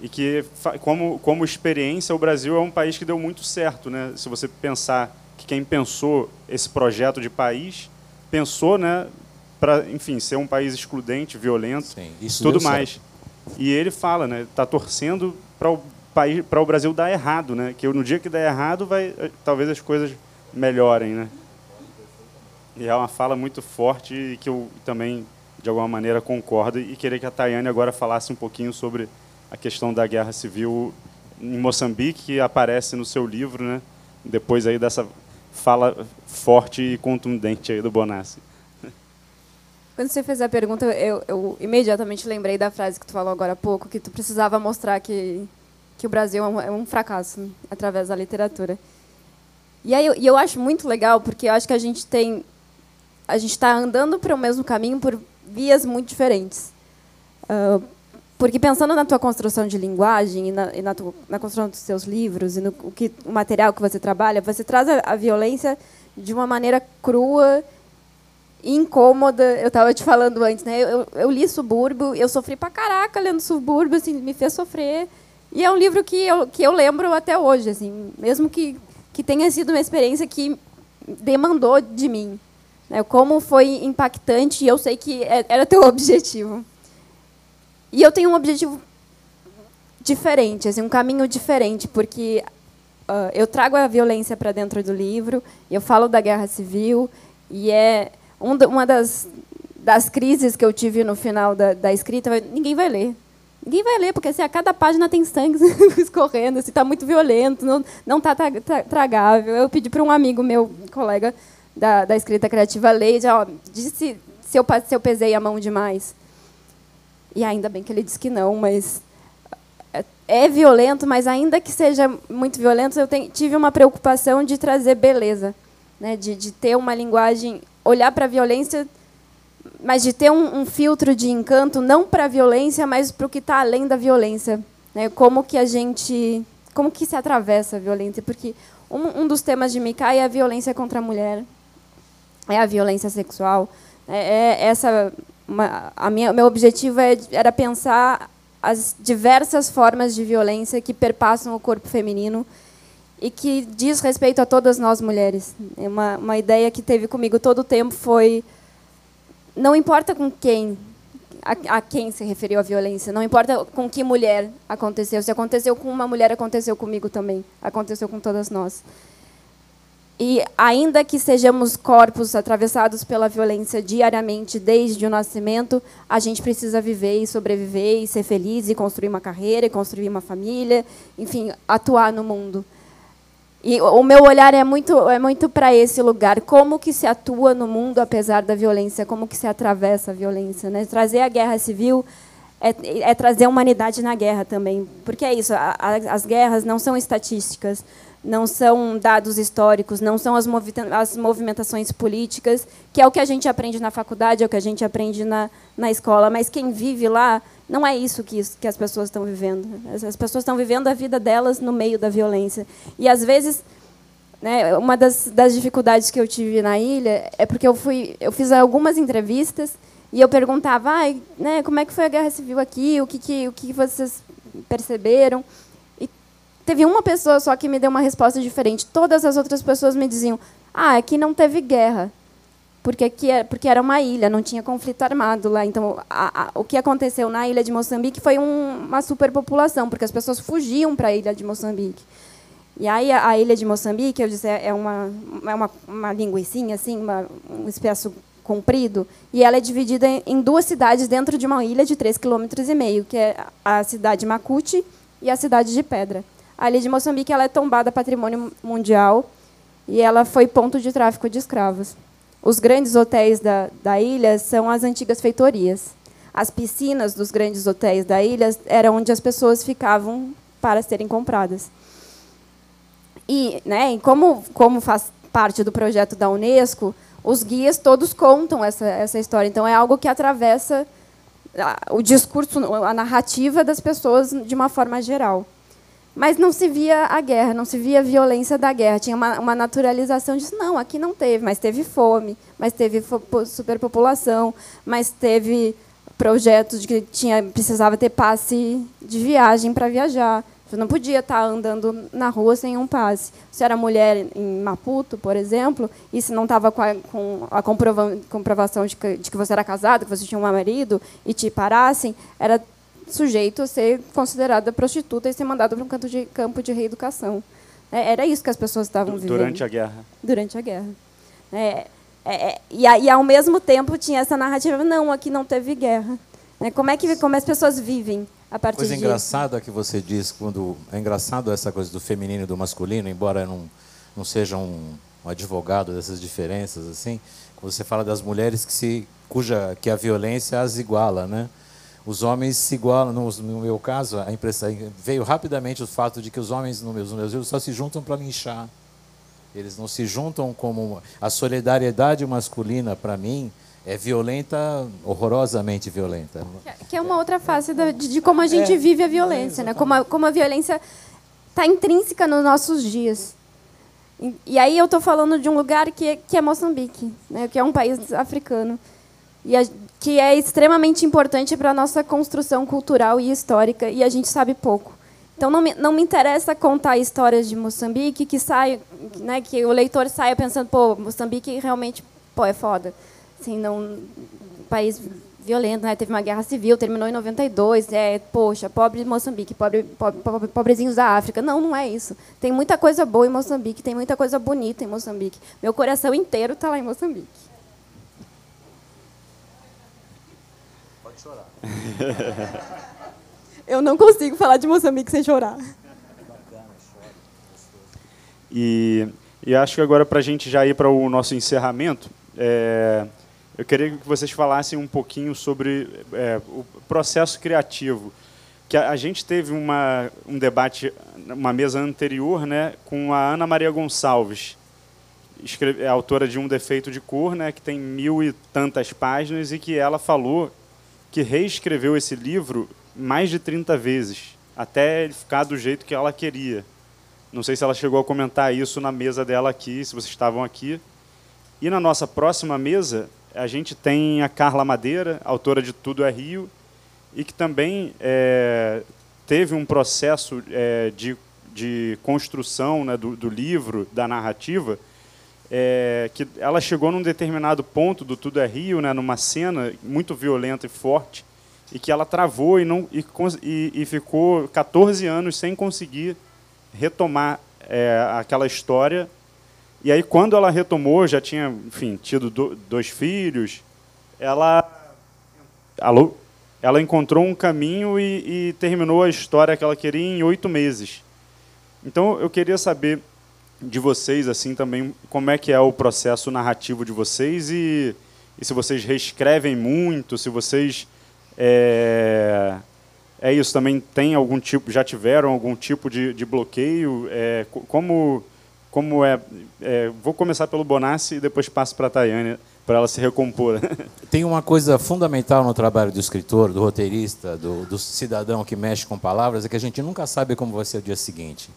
e que, como, como experiência, o Brasil é um país que deu muito certo. Né? Se você pensar que quem pensou esse projeto de país pensou né, para, enfim, ser um país excludente, violento, Sim, tudo mais. Certo. E ele fala, né, está torcendo para o para o Brasil dar errado, né? Que no dia que der errado, vai, eh, talvez as coisas melhorem, né? E é uma fala muito forte e que eu também, de alguma maneira, concordo. E queria que a Tayane agora falasse um pouquinho sobre a questão da guerra civil em Moçambique, que aparece no seu livro, né? Depois aí dessa fala forte e contundente aí do Bonassi. Quando você fez a pergunta, eu, eu imediatamente lembrei da frase que tu falou agora há pouco, que tu precisava mostrar que que o Brasil é um, é um fracasso através da literatura. E aí eu, e eu acho muito legal porque eu acho que a gente tem a gente está andando para o mesmo caminho por vias muito diferentes. Uh, porque pensando na tua construção de linguagem e na, e na, tua, na construção dos seus livros e no o, que, o material que você trabalha, você traz a, a violência de uma maneira crua e incômoda. Eu estava te falando antes, né? Eu, eu, li Subúrbio, eu sofri pra caraca lendo Subúrbio, assim, me fez sofrer. E é um livro que eu, que eu lembro até hoje, assim, mesmo que, que tenha sido uma experiência que demandou de mim. Né? Como foi impactante, e eu sei que é, era teu objetivo. E eu tenho um objetivo diferente, assim, um caminho diferente, porque uh, eu trago a violência para dentro do livro, eu falo da guerra civil, e é um, uma das, das crises que eu tive no final da, da escrita, ninguém vai ler. Ninguém vai ler, porque assim, a cada página tem sangue escorrendo, está assim, muito violento, não está tragável. Eu pedi para um amigo meu, colega da, da escrita criativa, ler, já, ó, disse se eu, se eu pesei a mão demais. E ainda bem que ele disse que não, mas é, é violento, mas ainda que seja muito violento, eu tenho, tive uma preocupação de trazer beleza, né? de, de ter uma linguagem, olhar para a violência, mas de ter um, um filtro de encanto, não para a violência, mas para o que está além da violência. Né? Como que a gente, como que se atravessa a violência? Porque um, um dos temas de Mikai é a violência contra a mulher, é a violência sexual, é, é essa uma, a minha, meu objetivo é, era pensar as diversas formas de violência que perpassam o corpo feminino e que diz respeito a todas nós mulheres. Uma, uma ideia que teve comigo todo o tempo foi não importa com quem a, a, quem se referiu a violência, não importa com que mulher aconteceu. Se aconteceu com uma mulher, aconteceu comigo também. Aconteceu com todas nós. E ainda que sejamos corpos atravessados pela violência diariamente desde o nascimento, a gente precisa viver e sobreviver e ser feliz e construir uma carreira, e construir uma família, enfim, atuar no mundo. E o meu olhar é muito é muito para esse lugar, como que se atua no mundo apesar da violência, como que se atravessa a violência, né? Trazer a guerra civil é, é trazer a humanidade na guerra também, porque é isso, a, a, as guerras não são estatísticas não são dados históricos, não são as, as, movimentações políticas, que é o que a gente aprende na faculdade, é o que a gente aprende na, na escola, mas quem vive lá não é isso que, que as pessoas estão vivendo. As, as pessoas estão vivendo a vida delas no meio da violência. E, às vezes, né, uma das, das dificuldades que eu tive na ilha é porque eu, fui, eu fiz algumas entrevistas e eu perguntava ah, né, como é que foi a guerra civil aqui, o que, que, o que vocês perceberam. Teve uma pessoa só que me deu uma resposta diferente. Todas as outras pessoas me diziam: ah, aqui não teve guerra. Porque, é, porque era uma ilha, não tinha conflito armado lá. Então, a, a, o que aconteceu na ilha de Moçambique foi um, uma superpopulação, porque as pessoas fugiam para a ilha de Moçambique. E aí, a, a, ilha de Moçambique, eu disse, é, é uma, é uma, uma linguicinha, assim, uma, um espaço comprido, e ela é dividida em, em duas cidades dentro de uma ilha de 3,5 km, que é a cidade Macuti e a cidade de Pedra. A ilha de Moçambique ela é tombada patrimônio mundial e ela foi ponto de tráfico de escravos. Os grandes hotéis da, da ilha são as antigas feitorias. As piscinas dos grandes hotéis da ilha eram onde as pessoas ficavam para serem compradas. E, né, como, como faz parte do projeto da Unesco, os guias todos contam essa, essa história. Então, é algo que atravessa o discurso, a narrativa das pessoas de uma forma geral. Mas não se via a guerra, não se via a violência da guerra. Tinha uma, uma naturalização disso. Não, aqui não teve, mas teve fome, mas teve superpopulação, mas teve projetos de que tinha, precisava ter passe de viagem para viajar. Você não podia estar andando na rua sem um passe. Se era mulher em Maputo, por exemplo, e se não estava com a, com a comprovação de que, de que, você era casado, que você tinha um marido, e te parassem, era sujeito a ser considerada prostituta e ser mandado para um campo de, campo de reeducação. É, era isso que as pessoas estavam vivendo. Durante a guerra. Durante a guerra. É, é, é e, e, ao mesmo tempo tinha essa narrativa, não, aqui não teve guerra. É, como é que como as pessoas vivem a partir coisa disso? engraçada que você diz quando é engraçado essa coisa do feminino e do masculino, embora não não seja um, um advogado dessas diferenças assim, você fala das mulheres que se cuja que a violência as iguala, né? Os homens se igualam. No, no, meu caso, a impressão veio rapidamente o fato de que os homens, no meus, no meus livros, só se juntam para linchar. Eles não se juntam como a solidariedade masculina para mim é violenta, horrorosamente violenta. Que é uma outra face de, de como a gente é, vive a violência, é, né? Como a, como a violência está intrínseca nos nossos dias. E, e aí eu estou falando de um lugar que é, que é Moçambique, né? Que é um país africano e a, que é extremamente importante para a nossa construção cultural e histórica e a gente sabe pouco. Então não me, não me interessa contar histórias de Moçambique que saia, né, que o leitor saia pensando, pô, Moçambique realmente, pô, é foda. Assim, não, um país violento, né? Teve uma guerra civil, terminou em 92, é, poxa, pobre Moçambique, pobre, pobre, pobrezinhos da África. Não, não é isso. Tem muita coisa boa em Moçambique, tem muita coisa bonita em Moçambique. Meu coração inteiro está lá em Moçambique. Pode chorar. Eu não consigo falar de Moçambique sem chorar. E, e acho que agora, para a gente já ir para o nosso encerramento, é, eu queria que vocês falassem um pouquinho sobre é, o processo criativo. Que a, a, gente teve uma, um debate, uma mesa anterior, né, com a Ana Maria Gonçalves, escreve, é autora de Um Defeito de Cor, né, que tem mil e tantas páginas, e que ela falou que reescreveu esse livro mais de 30 vezes, até ele ficar do jeito que ela queria. Não sei se ela chegou a comentar isso na mesa dela aqui, se vocês estavam aqui. E na nossa próxima mesa, a gente tem a Carla Madeira, autora de Tudo é Rio, e que também é, teve um processo é, de, de construção né, do, do, livro, da narrativa, é, que ela chegou num determinado ponto do Tudo é Rio, né, numa cena muito violenta e forte, e que ela travou e, não, e, e, e ficou 14 anos sem conseguir retomar é, aquela história e aí, quando ela retomou, já tinha, enfim, tido dois filhos, ela. Alô? Ela encontrou um caminho e, e terminou a história que ela queria em oito meses. Então, eu queria saber de vocês, assim, também, como é que é o processo narrativo de vocês e, e se vocês reescrevem muito, se vocês. É, é isso, também tem algum tipo, já tiveram algum tipo de, de bloqueio? É, como como é, é, Vou começar pelo Bonassi e depois passo para a Tayane, para ela se recompor. Tem uma coisa fundamental no trabalho do escritor, do roteirista, do, do cidadão que mexe com palavras, é que a gente nunca sabe como vai ser o dia seguinte.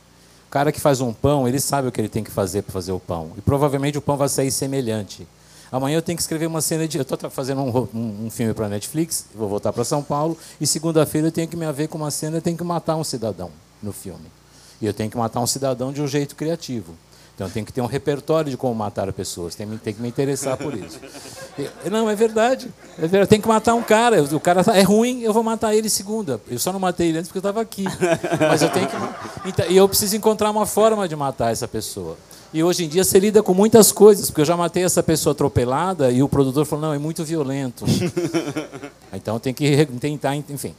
Cara que faz um pão, ele sabe o que ele tem que fazer para fazer o pão. E provavelmente o pão vai sair semelhante. Amanhã eu tenho que escrever uma cena de. Eu estou fazendo um, um, um filme para a Netflix, vou voltar para São Paulo, e segunda-feira eu tenho que me haver com uma cena, eu tenho que matar um cidadão no filme. E eu tenho que matar um cidadão de um jeito criativo. Então tem que ter um repertório de como matar pessoas, tem, tem que me interessar por isso. Não, é verdade. é verdade. Tem que matar um cara. O cara é ruim, eu vou matar ele segunda. Eu só não matei ele antes porque eu estava aqui. Mas eu tenho que. Então, e eu preciso encontrar uma forma de matar essa pessoa. E hoje em dia você lida com muitas coisas, porque eu já matei essa pessoa atropelada e o produtor falou: não, é muito violento. então tem que tentar, enfim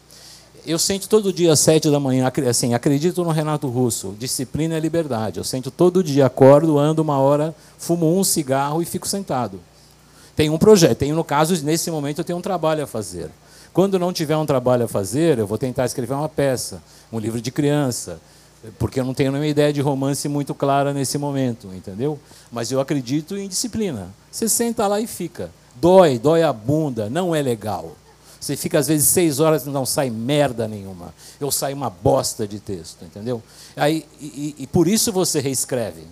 eu sento todo dia às sete da manhã, assim, acredito no Renato Russo, disciplina é liberdade. Eu sento todo dia, acordo, ando uma hora, fumo um cigarro e fico sentado. Tem um projeto, tenho no caso, nesse momento eu tenho um trabalho a fazer. Quando não tiver um trabalho a fazer, eu vou tentar escrever uma peça, um livro de criança, porque eu não tenho nenhuma ideia de romance muito clara nesse momento, entendeu? Mas eu acredito em disciplina. Você senta lá e fica. Dói, dói a bunda, não é legal. Você fica às vezes seis horas e não sai merda nenhuma. Eu saio uma bosta de texto, entendeu? Aí, e, e por isso você reescreve.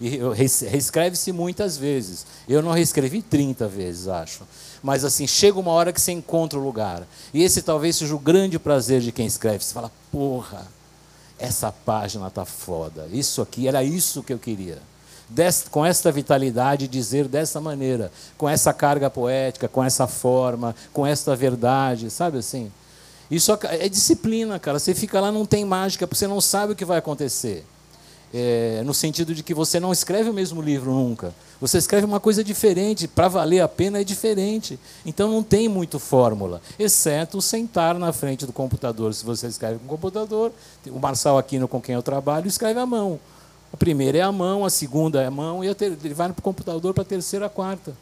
E reescreve-se muitas vezes. Eu não reescrevi 30 vezes, acho. Mas assim, chega uma hora que você encontra o lugar. E esse talvez seja o grande prazer de quem escreve. Você fala, porra, essa página tá foda. Isso aqui era isso que eu queria com esta vitalidade, dizer dessa maneira, com essa carga poética, com essa forma, com esta verdade, sabe assim? Isso é disciplina, cara. Você fica lá, não tem mágica, porque você não sabe o que vai acontecer. É, no sentido de que você não escreve o mesmo livro nunca. Você escreve uma coisa diferente, para valer a pena é diferente. Então não tem muito fórmula, exceto sentar na frente do computador. Se você escreve com computador, o Marçal Aquino, com quem eu trabalho, escreve à mão. A primeira é a mão, a segunda é a mão, e ter, ele vai para o computador para a terceira, a quarta.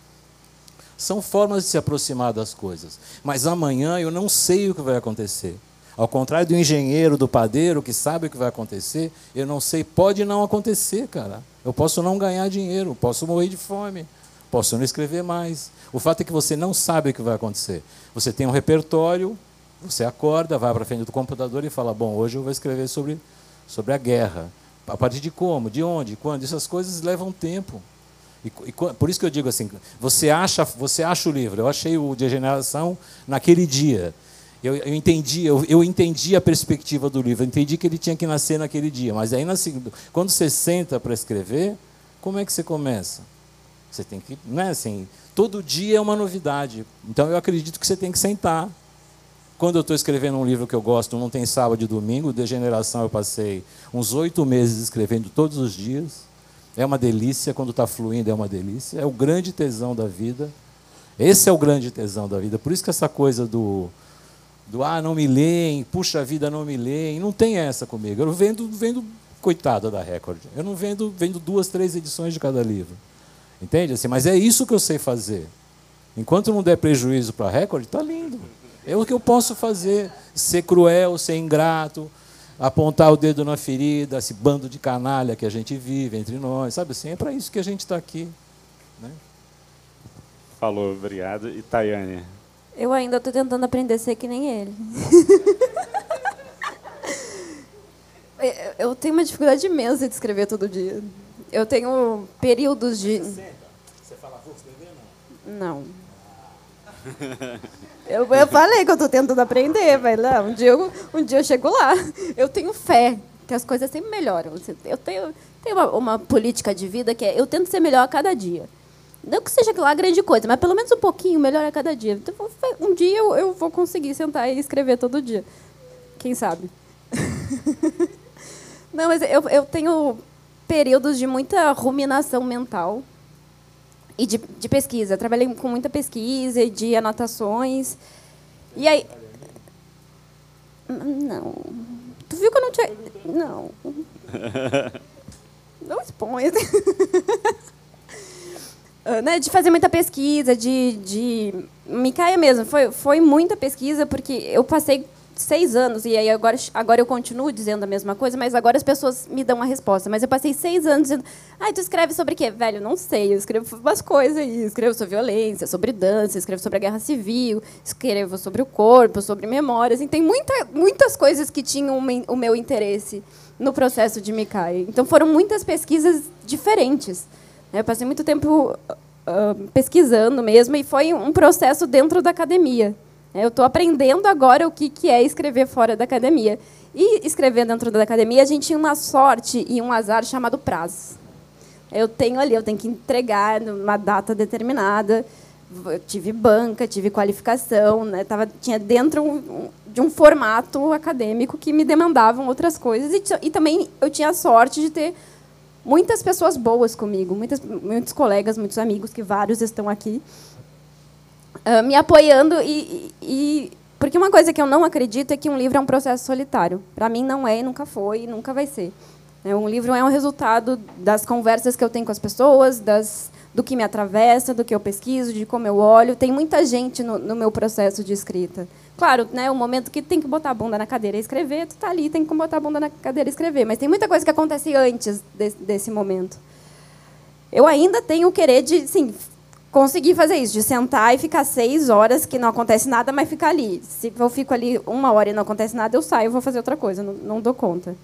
São formas de se aproximar das coisas. Mas amanhã eu não sei o que vai acontecer. Ao contrário do engenheiro, do padeiro, que sabe o que vai acontecer, eu não sei, pode não acontecer, cara. Eu posso não ganhar dinheiro, posso morrer de fome, posso não escrever mais. O fato é que você não sabe o que vai acontecer. Você tem um repertório, você acorda, vai para frente do computador e fala: Bom, hoje eu vou escrever sobre, sobre a guerra. A partir de como? De onde? Quando? Essas coisas levam tempo. E, e, por isso que eu digo assim: você acha, você acha o livro. Eu achei o Degeneração naquele dia. Eu, eu, entendi, eu, eu, entendi a perspectiva do livro, eu entendi que ele tinha que nascer naquele dia. Mas aí, na, quando você senta para escrever, como é que você começa? Você tem que, não é assim, todo dia é uma novidade. Então eu acredito que você tem que sentar. Quando eu estou escrevendo um livro que eu gosto, não tem sábado e domingo, Degeneração eu passei uns oito meses escrevendo todos os dias. É uma delícia, quando está fluindo é uma delícia. É o grande tesão da vida. Esse é o grande tesão da vida. Por isso que essa coisa do do ah, não me leem, puxa vida, não me leem. Não tem essa comigo. Eu vendo, vendo coitada da Record. Eu não vendo, vendo duas, três edições de cada livro. Entende? Assim, mas é isso que eu sei fazer. Enquanto não der prejuízo para a Record, está lindo. É o que eu posso fazer. Ser cruel, ser ingrato, apontar o dedo na ferida, esse bando de canalha que a gente vive entre nós. Sabe assim? É para isso que a gente está aqui. Né? Falou, obrigado. E Tayane? Eu ainda estou tentando aprender a ser que nem ele. eu tenho uma dificuldade imensa de escrever todo dia. Eu tenho períodos de. Você fala, vou escrever não? Não. Eu, eu falei que eu estou tentando aprender, mas não, um dia, eu, um dia eu chego lá. Eu tenho fé que as coisas sempre melhoram. Eu tenho, tenho uma, uma política de vida que é eu tento ser melhor a cada dia. Não que seja lá grande coisa, mas pelo menos um pouquinho melhor a cada dia. Então, um dia eu, eu vou conseguir sentar e escrever todo dia. Quem sabe? Não, mas eu, eu tenho períodos de muita ruminação mental e de, de pesquisa. Trabalhei com muita pesquisa e de anotações. E aí. Não. Tu viu que eu não tinha. Não. Não expõe. Ah, né, de fazer muita pesquisa, de, de me caia mesmo. Foi, foi muita pesquisa, porque eu passei seis anos, e aí agora, agora eu continuo dizendo a mesma coisa, mas agora as pessoas me dão uma resposta. Mas eu passei seis anos dizendo, ah, tu escreve sobre quê? Velho, não sei, eu escrevo umas coisas aí, escrevo sobre violência, sobre dança, escrevo sobre a guerra civil, escrevo sobre o corpo, sobre memórias, assim, tem muita, muitas coisas que tinham o meu interesse no processo de Mikai. Então foram muitas pesquisas diferentes. Eu passei muito tempo uh, pesquisando mesmo e foi um processo dentro da academia. Eu estou aprendendo agora o que, que é escrever fora da academia. E escrever dentro da academia, a gente tinha uma sorte e um azar chamado prazo. Eu tenho ali, eu tenho que entregar numa data determinada. Eu tive banca, tive qualificação, né? Tava, tinha dentro um, de um formato acadêmico que me demandavam outras coisas. E, e também eu tinha a sorte de ter muitas pessoas boas comigo, muitas, muitos colegas, muitos amigos, que vários estão aqui, uh, me apoiando. E, e, Porque uma coisa que eu não acredito é que um livro é um processo solitário. Para mim, não é, nunca foi e nunca vai ser. É, um livro é um resultado das conversas que eu tenho com as pessoas, das, do que me atravessa, do que eu pesquiso, de como eu olho. Tem muita gente no, no meu processo de escrita. Claro, né, o momento que tem que botar a bunda na cadeira e escrever, tu tá ali, tem que botar a bunda na cadeira e escrever. Mas tem muita coisa que acontece antes desse, desse momento. Eu ainda tenho o querer de, sim, conseguir fazer isso, de sentar e ficar seis horas que não acontece nada, mas ficar ali. Se eu fico ali uma hora e não acontece nada, eu saio, vou fazer outra coisa, não, não dou conta.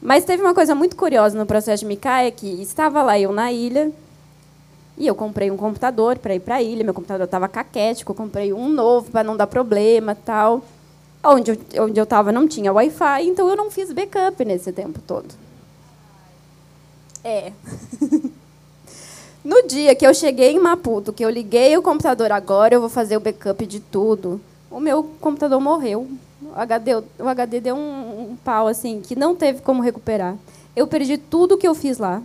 Mas teve uma coisa muito curiosa no processo de Micaia, que estava lá eu na ilha, e eu comprei um computador para ir para a ilha. Meu computador estava caquético. Eu comprei um novo para não dar problema tal. Onde eu onde eu estava não tinha Wi-Fi, então eu não fiz backup nesse tempo todo. É. no dia que eu cheguei em Maputo, que eu liguei o computador agora, eu vou fazer o backup de tudo. O meu computador morreu. O HD, o HD deu um, um pau assim que não teve como recuperar. Eu perdi tudo que eu fiz lá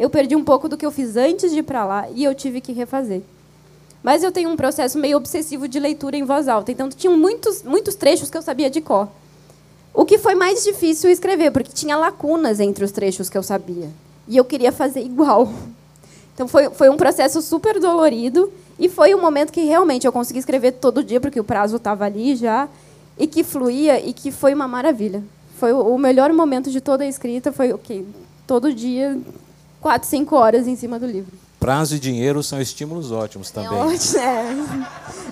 eu perdi um pouco do que eu fiz antes de ir para lá e eu tive que refazer. Mas eu tenho um processo meio obsessivo de leitura em voz alta, então tinham muitos, muitos trechos que eu sabia de cor. O que foi mais difícil escrever, porque tinha lacunas entre os trechos que eu sabia. E eu queria fazer igual. Então foi, foi um processo super dolorido e foi um momento que realmente eu consegui escrever todo dia, porque o prazo estava ali já, e que fluía e que foi uma maravilha. Foi o melhor momento de toda a escrita, foi o okay, todo dia quatro, cinco horas em cima do livro. Prazo e dinheiro são estímulos ótimos também. É ótimo,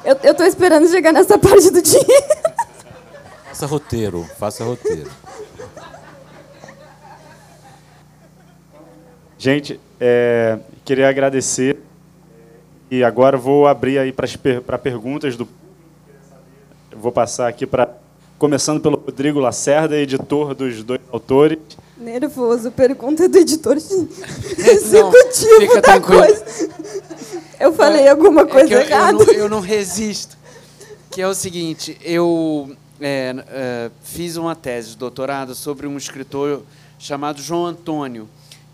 é. Eu, tô esperando chegar nessa parte do dinheiro. Faça roteiro, faça roteiro. Gente, é, queria agradecer e agora vou abrir aí para perguntas do. vou passar aqui para começando pelo Rodrigo Lacerda, editor dos dois autores. Nervoso, pergunta do editor executivo Não, da tranquilo. coisa. Eu falei é, alguma coisa é errada. Eu não, eu não, resisto. Que é o seguinte, eu é, é, fiz uma tese de doutorado sobre um escritor chamado João Antônio,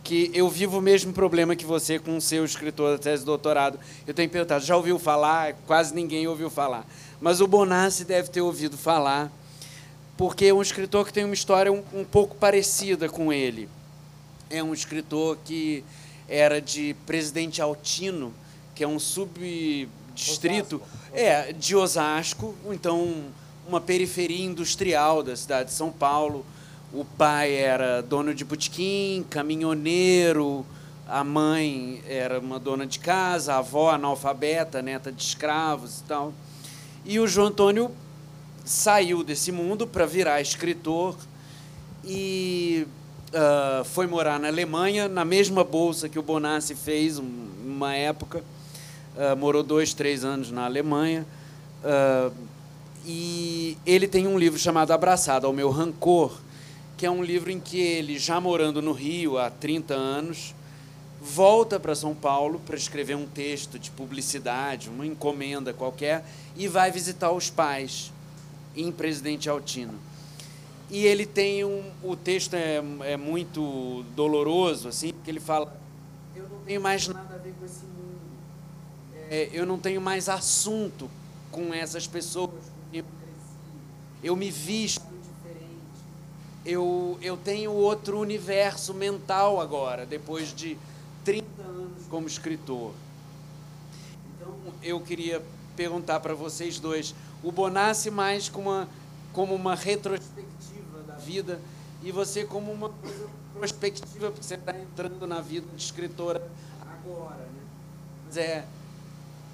que eu vivo o mesmo problema que você com o seu escritor da tese de doutorado. Eu tenho perguntado, já ouviu falar? Quase ninguém ouviu falar. Mas o Bonassi deve ter ouvido falar porque é um escritor que tem uma história um, um pouco parecida com ele. É um escritor que era de Presidente Altino, que é um subdistrito é, de Osasco, então uma periferia industrial da cidade de São Paulo. O pai era dono de botequim, caminhoneiro, a mãe era uma dona de casa, a avó analfabeta, neta de escravos e tal. E o João Antônio saiu desse mundo para virar escritor e uh, foi morar na Alemanha, na mesma bolsa que o Bonassi fez uma época. Uh, morou dois, três anos na Alemanha. Uh, e ele tem um livro chamado Abraçado ao Meu Rancor, que é um livro em que ele, já morando no Rio há 30 anos, volta para São Paulo para escrever um texto de publicidade, uma encomenda qualquer, e vai visitar os pais em Presidente Altino. E ele tem um. O texto é, é muito doloroso, assim, porque ele fala: Eu não tenho mais nada a ver com esse mundo. É, eu não tenho mais assunto com essas pessoas eu me visto. Eu, eu tenho outro universo mental agora, depois de 30 anos como escritor. Então, eu queria perguntar para vocês dois o Bonassi mais como uma, como uma retrospectiva da vida e você como uma coisa prospectiva, porque você está entrando na vida de escritora agora. Né? Mas é,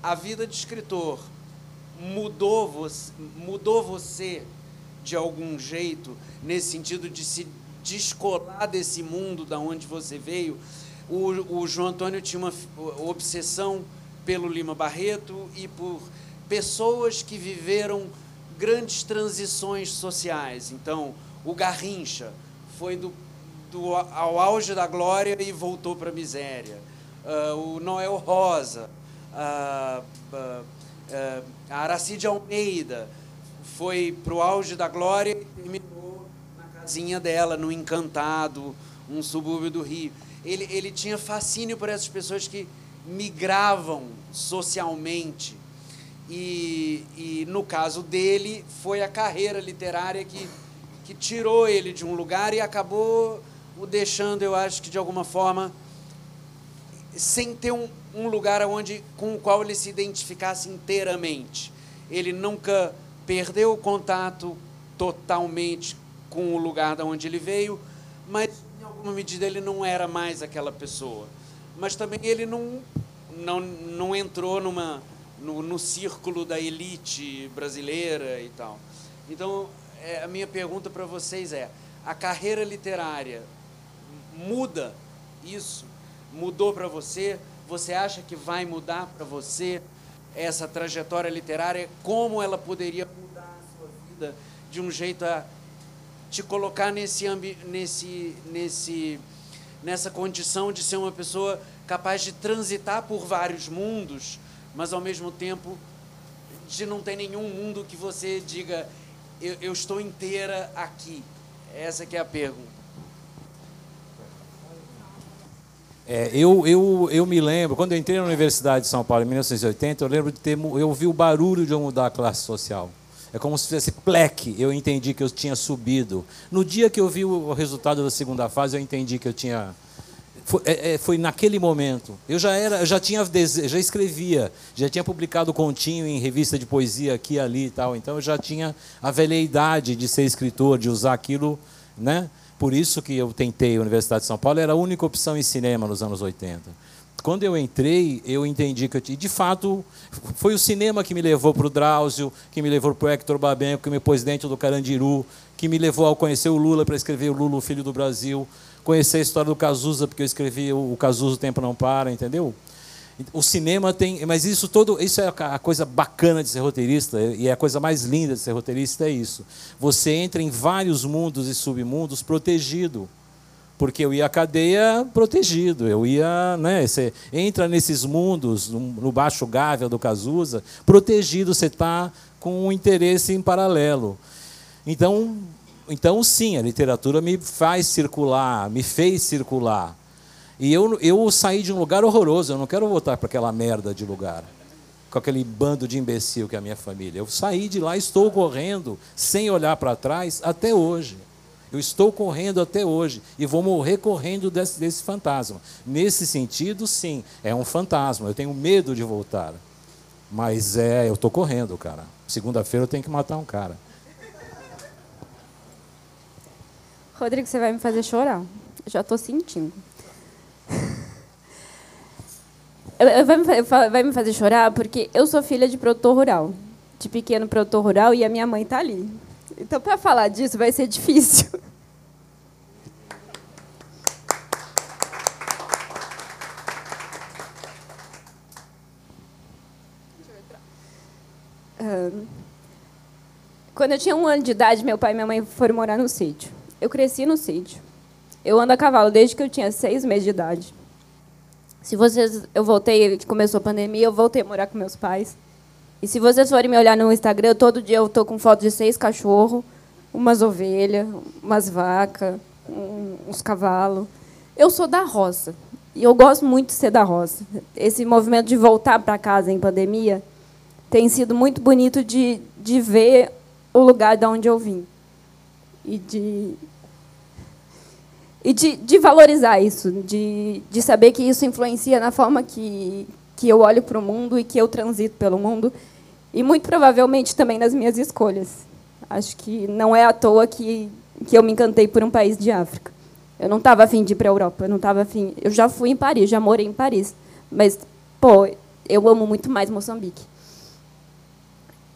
a vida de escritor mudou você, mudou você de algum jeito, nesse sentido de se descolar desse mundo da onde você veio. O, o João Antônio tinha uma obsessão pelo Lima Barreto e por pessoas que viveram grandes transições sociais. Então, o Garrincha foi do, do ao auge da glória e voltou para a miséria. Uh, o Noel Rosa, uh, uh, a Aracide Almeida foi para o auge da glória e terminou na casinha dela, no Encantado, um subúrbio do Rio. Ele, ele tinha fascínio por essas pessoas que migravam socialmente e, e no caso dele, foi a carreira literária que, que tirou ele de um lugar e acabou o deixando, eu acho que de alguma forma, sem ter um, um lugar onde, com o qual ele se identificasse inteiramente. Ele nunca perdeu o contato totalmente com o lugar da onde ele veio, mas em alguma medida ele não era mais aquela pessoa. Mas também ele não, não, não entrou numa no, no círculo da elite brasileira e tal. Então, é, a minha pergunta para vocês é: a carreira literária muda isso? Mudou para você? Você acha que vai mudar para você essa trajetória literária? Como ela poderia vida de um jeito a te colocar nesse, nesse, nesse, nessa condição de ser uma pessoa capaz de transitar por vários mundos? mas ao mesmo tempo de não ter nenhum mundo que você diga eu, eu estou inteira aqui. Essa que é a pergunta. É, eu, eu, eu me lembro, quando eu entrei na Universidade de São Paulo em 1980, eu lembro de ter, eu ouvi o barulho de eu mudar a classe social. É como se fizesse pleque, eu entendi que eu tinha subido. No dia que eu vi o resultado da segunda fase, eu entendi que eu tinha foi, é, é, foi, naquele momento. Eu já era, já tinha, já escrevia, já tinha publicado continho em revista de poesia aqui ali e tal. Então eu já tinha a velha idade de ser escritor, de usar aquilo, né? Por isso que eu tentei a Universidade de São Paulo, era a única opção em cinema nos anos 80. Quando eu entrei, eu entendi que, eu, de fato, foi o cinema que me levou para o Drauzio, que me levou para o Hector Babenco, que me pôs dentro do Carandiru, que me levou a conhecer o Lula para escrever o Lula, o Filho do Brasil, conhecer a história do Cazuza, porque eu escrevi o Cazuza, o Tempo Não Para, entendeu? O cinema tem, mas isso todo, isso é a coisa bacana de ser roteirista e é a coisa mais linda de ser roteirista é isso. Você entra em vários mundos e submundos protegido, porque eu ia à cadeia protegido, eu ia, né, você entra nesses mundos no baixo gável do Cazuza, protegido, você está com um interesse em paralelo. Então, então sim, a literatura me faz circular, me fez circular. E eu, eu saí de um lugar horroroso, eu não quero voltar para aquela merda de lugar, com aquele bando de imbecil que é a minha família. Eu saí de lá, estou correndo, sem olhar para trás, até hoje. Eu estou correndo até hoje e vou morrer correndo desse, desse fantasma. Nesse sentido, sim, é um fantasma. Eu tenho medo de voltar. Mas é, eu estou correndo, cara. Segunda-feira eu tenho que matar um cara. Rodrigo, você vai me fazer chorar. Eu já estou sentindo. Vai me fazer chorar porque eu sou filha de produtor rural, de pequeno produtor rural, e a minha mãe está ali. Então, para falar disso, vai ser difícil. Quando eu tinha um ano de idade, meu pai e minha mãe foram morar no sítio. Eu cresci no sítio. Eu ando a cavalo desde que eu tinha seis meses de idade. Se vocês, eu voltei, começou a pandemia, eu voltei a morar com meus pais. E se vocês forem me olhar no Instagram, todo dia eu tô com foto de seis cachorros, umas ovelhas, umas vacas, uns cavalos. Eu sou da roça. E eu gosto muito de ser da roça. Esse movimento de voltar para casa em pandemia tem sido muito bonito de, de ver o lugar de onde eu vim. E de, e de, de valorizar isso, de, de saber que isso influencia na forma que, que eu olho para o mundo e que eu transito pelo mundo, e muito provavelmente também nas minhas escolhas. Acho que não é à toa que, que eu me encantei por um país de África. Eu não estava afim de ir para a Europa, eu não estava afim. Eu já fui em Paris, já morei em Paris, mas pô, eu amo muito mais Moçambique.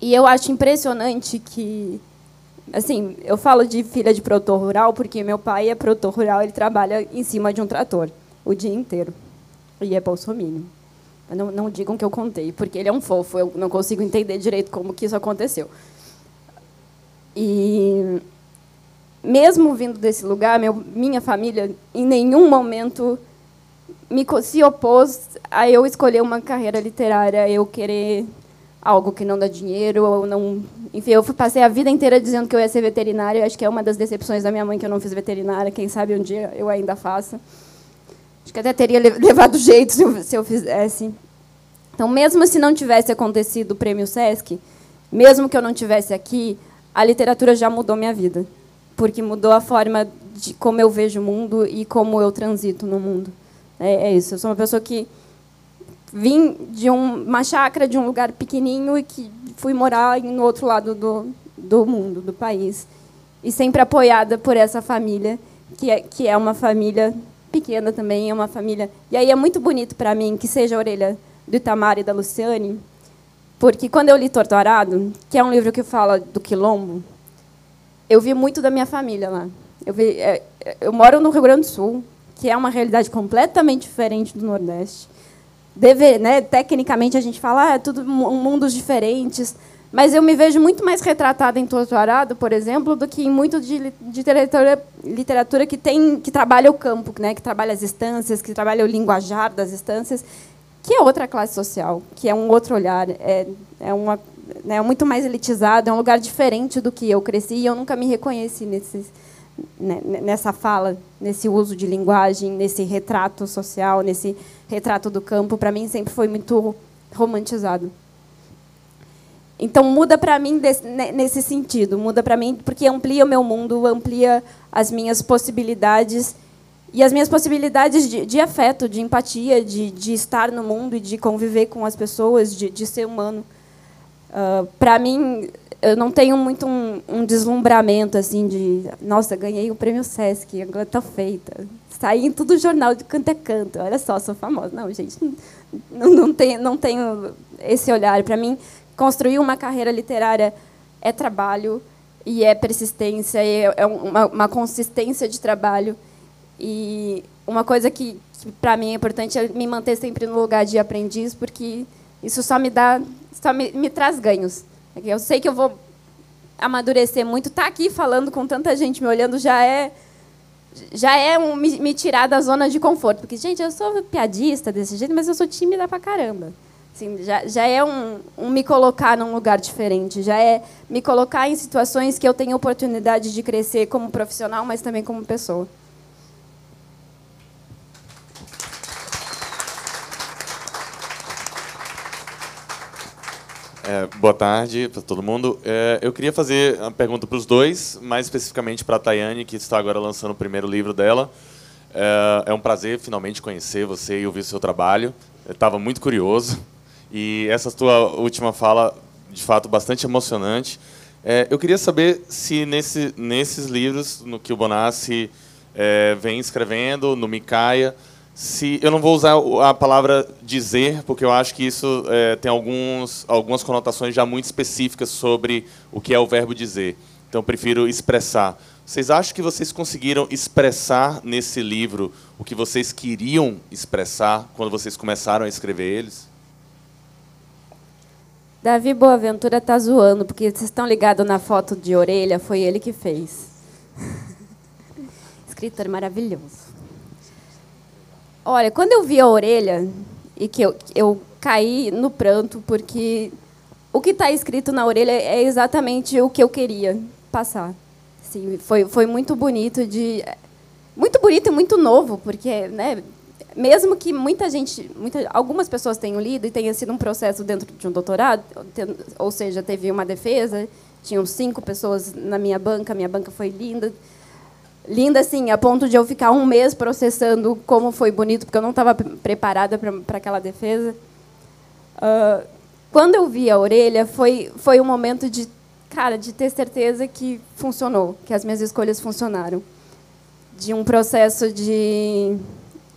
E eu acho impressionante que assim, eu falo de filha de produtor rural porque meu pai é produtor rural, ele trabalha em cima de um trator o dia inteiro. E é bolsominion. Não, não digam que eu contei, porque ele é um fofo, eu não consigo entender direito como que isso aconteceu. E mesmo vindo desse lugar, meu, minha família em nenhum momento me se opôs a eu escolher uma carreira literária, eu querer algo que não dá dinheiro, ou não. Enfim, eu passei a vida inteira dizendo que eu ia ser veterinária. Acho que é uma das decepções da minha mãe que eu não fiz veterinária. Quem sabe um dia eu ainda faça. Acho que até teria levado jeito se eu, se eu fizesse. Então, mesmo se não tivesse acontecido o prêmio Sesc, mesmo que eu não tivesse aqui, a literatura já mudou minha vida, porque mudou a forma de como eu vejo o mundo e como eu transito no mundo. É, é isso. Eu sou uma pessoa que vim de um, uma chácara de um lugar pequenininho e que fui morar no outro lado do, do mundo, do país. E sempre apoiada por essa família, que é, que é uma família pequena também, é uma família... E aí é muito bonito para mim que seja a orelha do Itamar e da Luciane, porque quando eu li Torturado, que é um livro que fala do quilombo, eu vi muito da minha família lá. Eu, vi, é, eu moro no Rio Grande do Sul, que é uma realidade completamente diferente do Nordeste deve, né, tecnicamente a gente fala, ah, é tudo mundos diferentes, mas eu me vejo muito mais retratada em Torturado, por exemplo, do que em muito de, de literatura, literatura que tem que trabalha o campo, né, que trabalha as instâncias, que trabalha o linguajar das instâncias, que é outra classe social, que é um outro olhar, é, é uma né, muito mais elitizado, é um lugar diferente do que eu cresci e eu nunca me reconheci nesses, né, nessa fala, nesse uso de linguagem, nesse retrato social, nesse retrato do campo, para mim sempre foi muito romantizado. Então muda para mim desse, nesse sentido, muda para mim porque amplia o meu mundo, amplia as minhas possibilidades e as minhas possibilidades de, de afeto, de empatia, de, de, estar no mundo e de conviver com as pessoas, de, de ser humano. Uh, para mim, eu não tenho muito um, um, deslumbramento assim de, nossa, ganhei o prêmio Sesc, agora está feita. Saí em todo jornal de canto a canto. Olha só, sou famosa. Não, gente, não, não, tenho, não tenho esse olhar. Para mim, construir uma carreira literária é trabalho e é persistência, é, é uma, uma consistência de trabalho. E uma coisa que, que para mim é importante é me manter sempre no lugar de aprendiz, porque isso só me dá, só me, me traz ganhos. Eu sei que eu vou amadurecer muito. Estar tá aqui falando com tanta gente me olhando já é já é um, me, me, tirar da zona de conforto. Porque, gente, eu sou piadista desse jeito, mas eu sou tímida pra caramba. Assim, já, já é um, um me colocar num lugar diferente. Já é me colocar em situações que eu tenho oportunidade de crescer como profissional, mas também como pessoa. É, boa tarde para todo mundo. É, eu queria fazer uma pergunta para os dois, mais especificamente para a Tayane, que está agora lançando o primeiro livro dela. É, é um prazer finalmente conhecer você e ouvir o seu trabalho. Estava muito curioso. E essa tua última fala, de fato, bastante emocionante. É, eu queria saber se nesse, nesses livros, no que o Bonassi é, vem escrevendo, no Micaia, se eu não vou usar a palavra dizer, porque eu acho que isso é, tem alguns, algumas conotações já muito específicas sobre o que é o verbo dizer. Então, eu prefiro expressar. Vocês acham que vocês conseguiram expressar nesse livro o que vocês queriam expressar quando vocês começaram a escrever eles? Davi Boaventura tá zoando, porque vocês estão ligados na foto de orelha, foi ele que fez. Escritor maravilhoso. Olha, quando eu vi a orelha e que eu, eu caí no pranto, porque o que está escrito na orelha é exatamente o que eu queria passar. Sim, foi, foi muito bonito de muito bonito e muito novo, porque, né, mesmo que muita gente, muita, algumas pessoas tenham lido e tenha sido um processo dentro de um doutorado, ou seja, teve uma defesa, tinham cinco pessoas na minha banca, minha banca foi linda, linda assim, a ponto de eu ficar um mês processando como foi bonito, porque eu não estava preparada para aquela defesa. Uh, quando eu vi a orelha, foi, foi um momento de, cara, de ter certeza que funcionou, que as minhas escolhas funcionaram. De um processo de,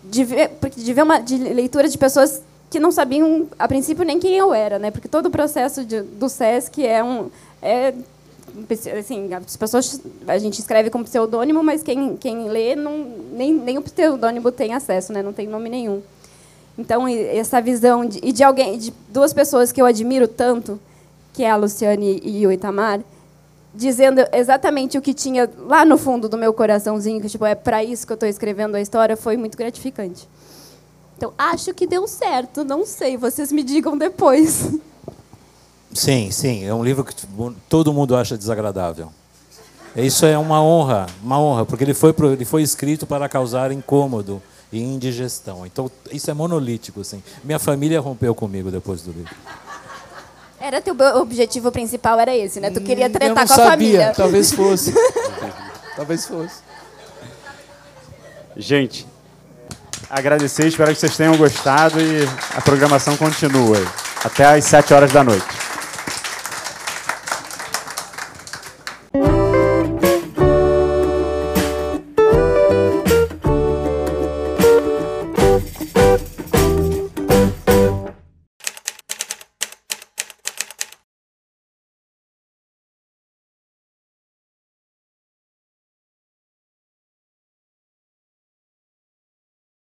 de, ver, de ver uma de leitura de pessoas que não sabiam, a princípio, nem quem eu era, né? porque todo o processo de, do SESC é um. É, assim, as pessoas a gente escreve com pseudônimo, mas quem, quem lê não, nem, nem o pseudônimo tem acesso, né? Não tem nome nenhum. Então essa visão de, e de alguém, de duas pessoas que eu admiro tanto, que é a Luciane e o Itamar, dizendo exatamente o que tinha lá no fundo do meu coraçãozinho, que tipo é para isso que eu estou escrevendo a história, foi muito gratificante. Então acho que deu certo, não sei, vocês me digam depois. Sim, sim, é um livro que todo mundo acha desagradável. Isso é uma honra, uma honra, porque ele foi, ele foi escrito para causar incômodo e indigestão. Então, isso é monolítico, assim. Minha família rompeu comigo depois do livro. Era teu objetivo principal, era esse, né? Tu queria tretar com a sabia. família. Talvez fosse. Talvez fosse. Gente, agradecer, espero que vocês tenham gostado e a programação continua. Até às 7 horas da noite.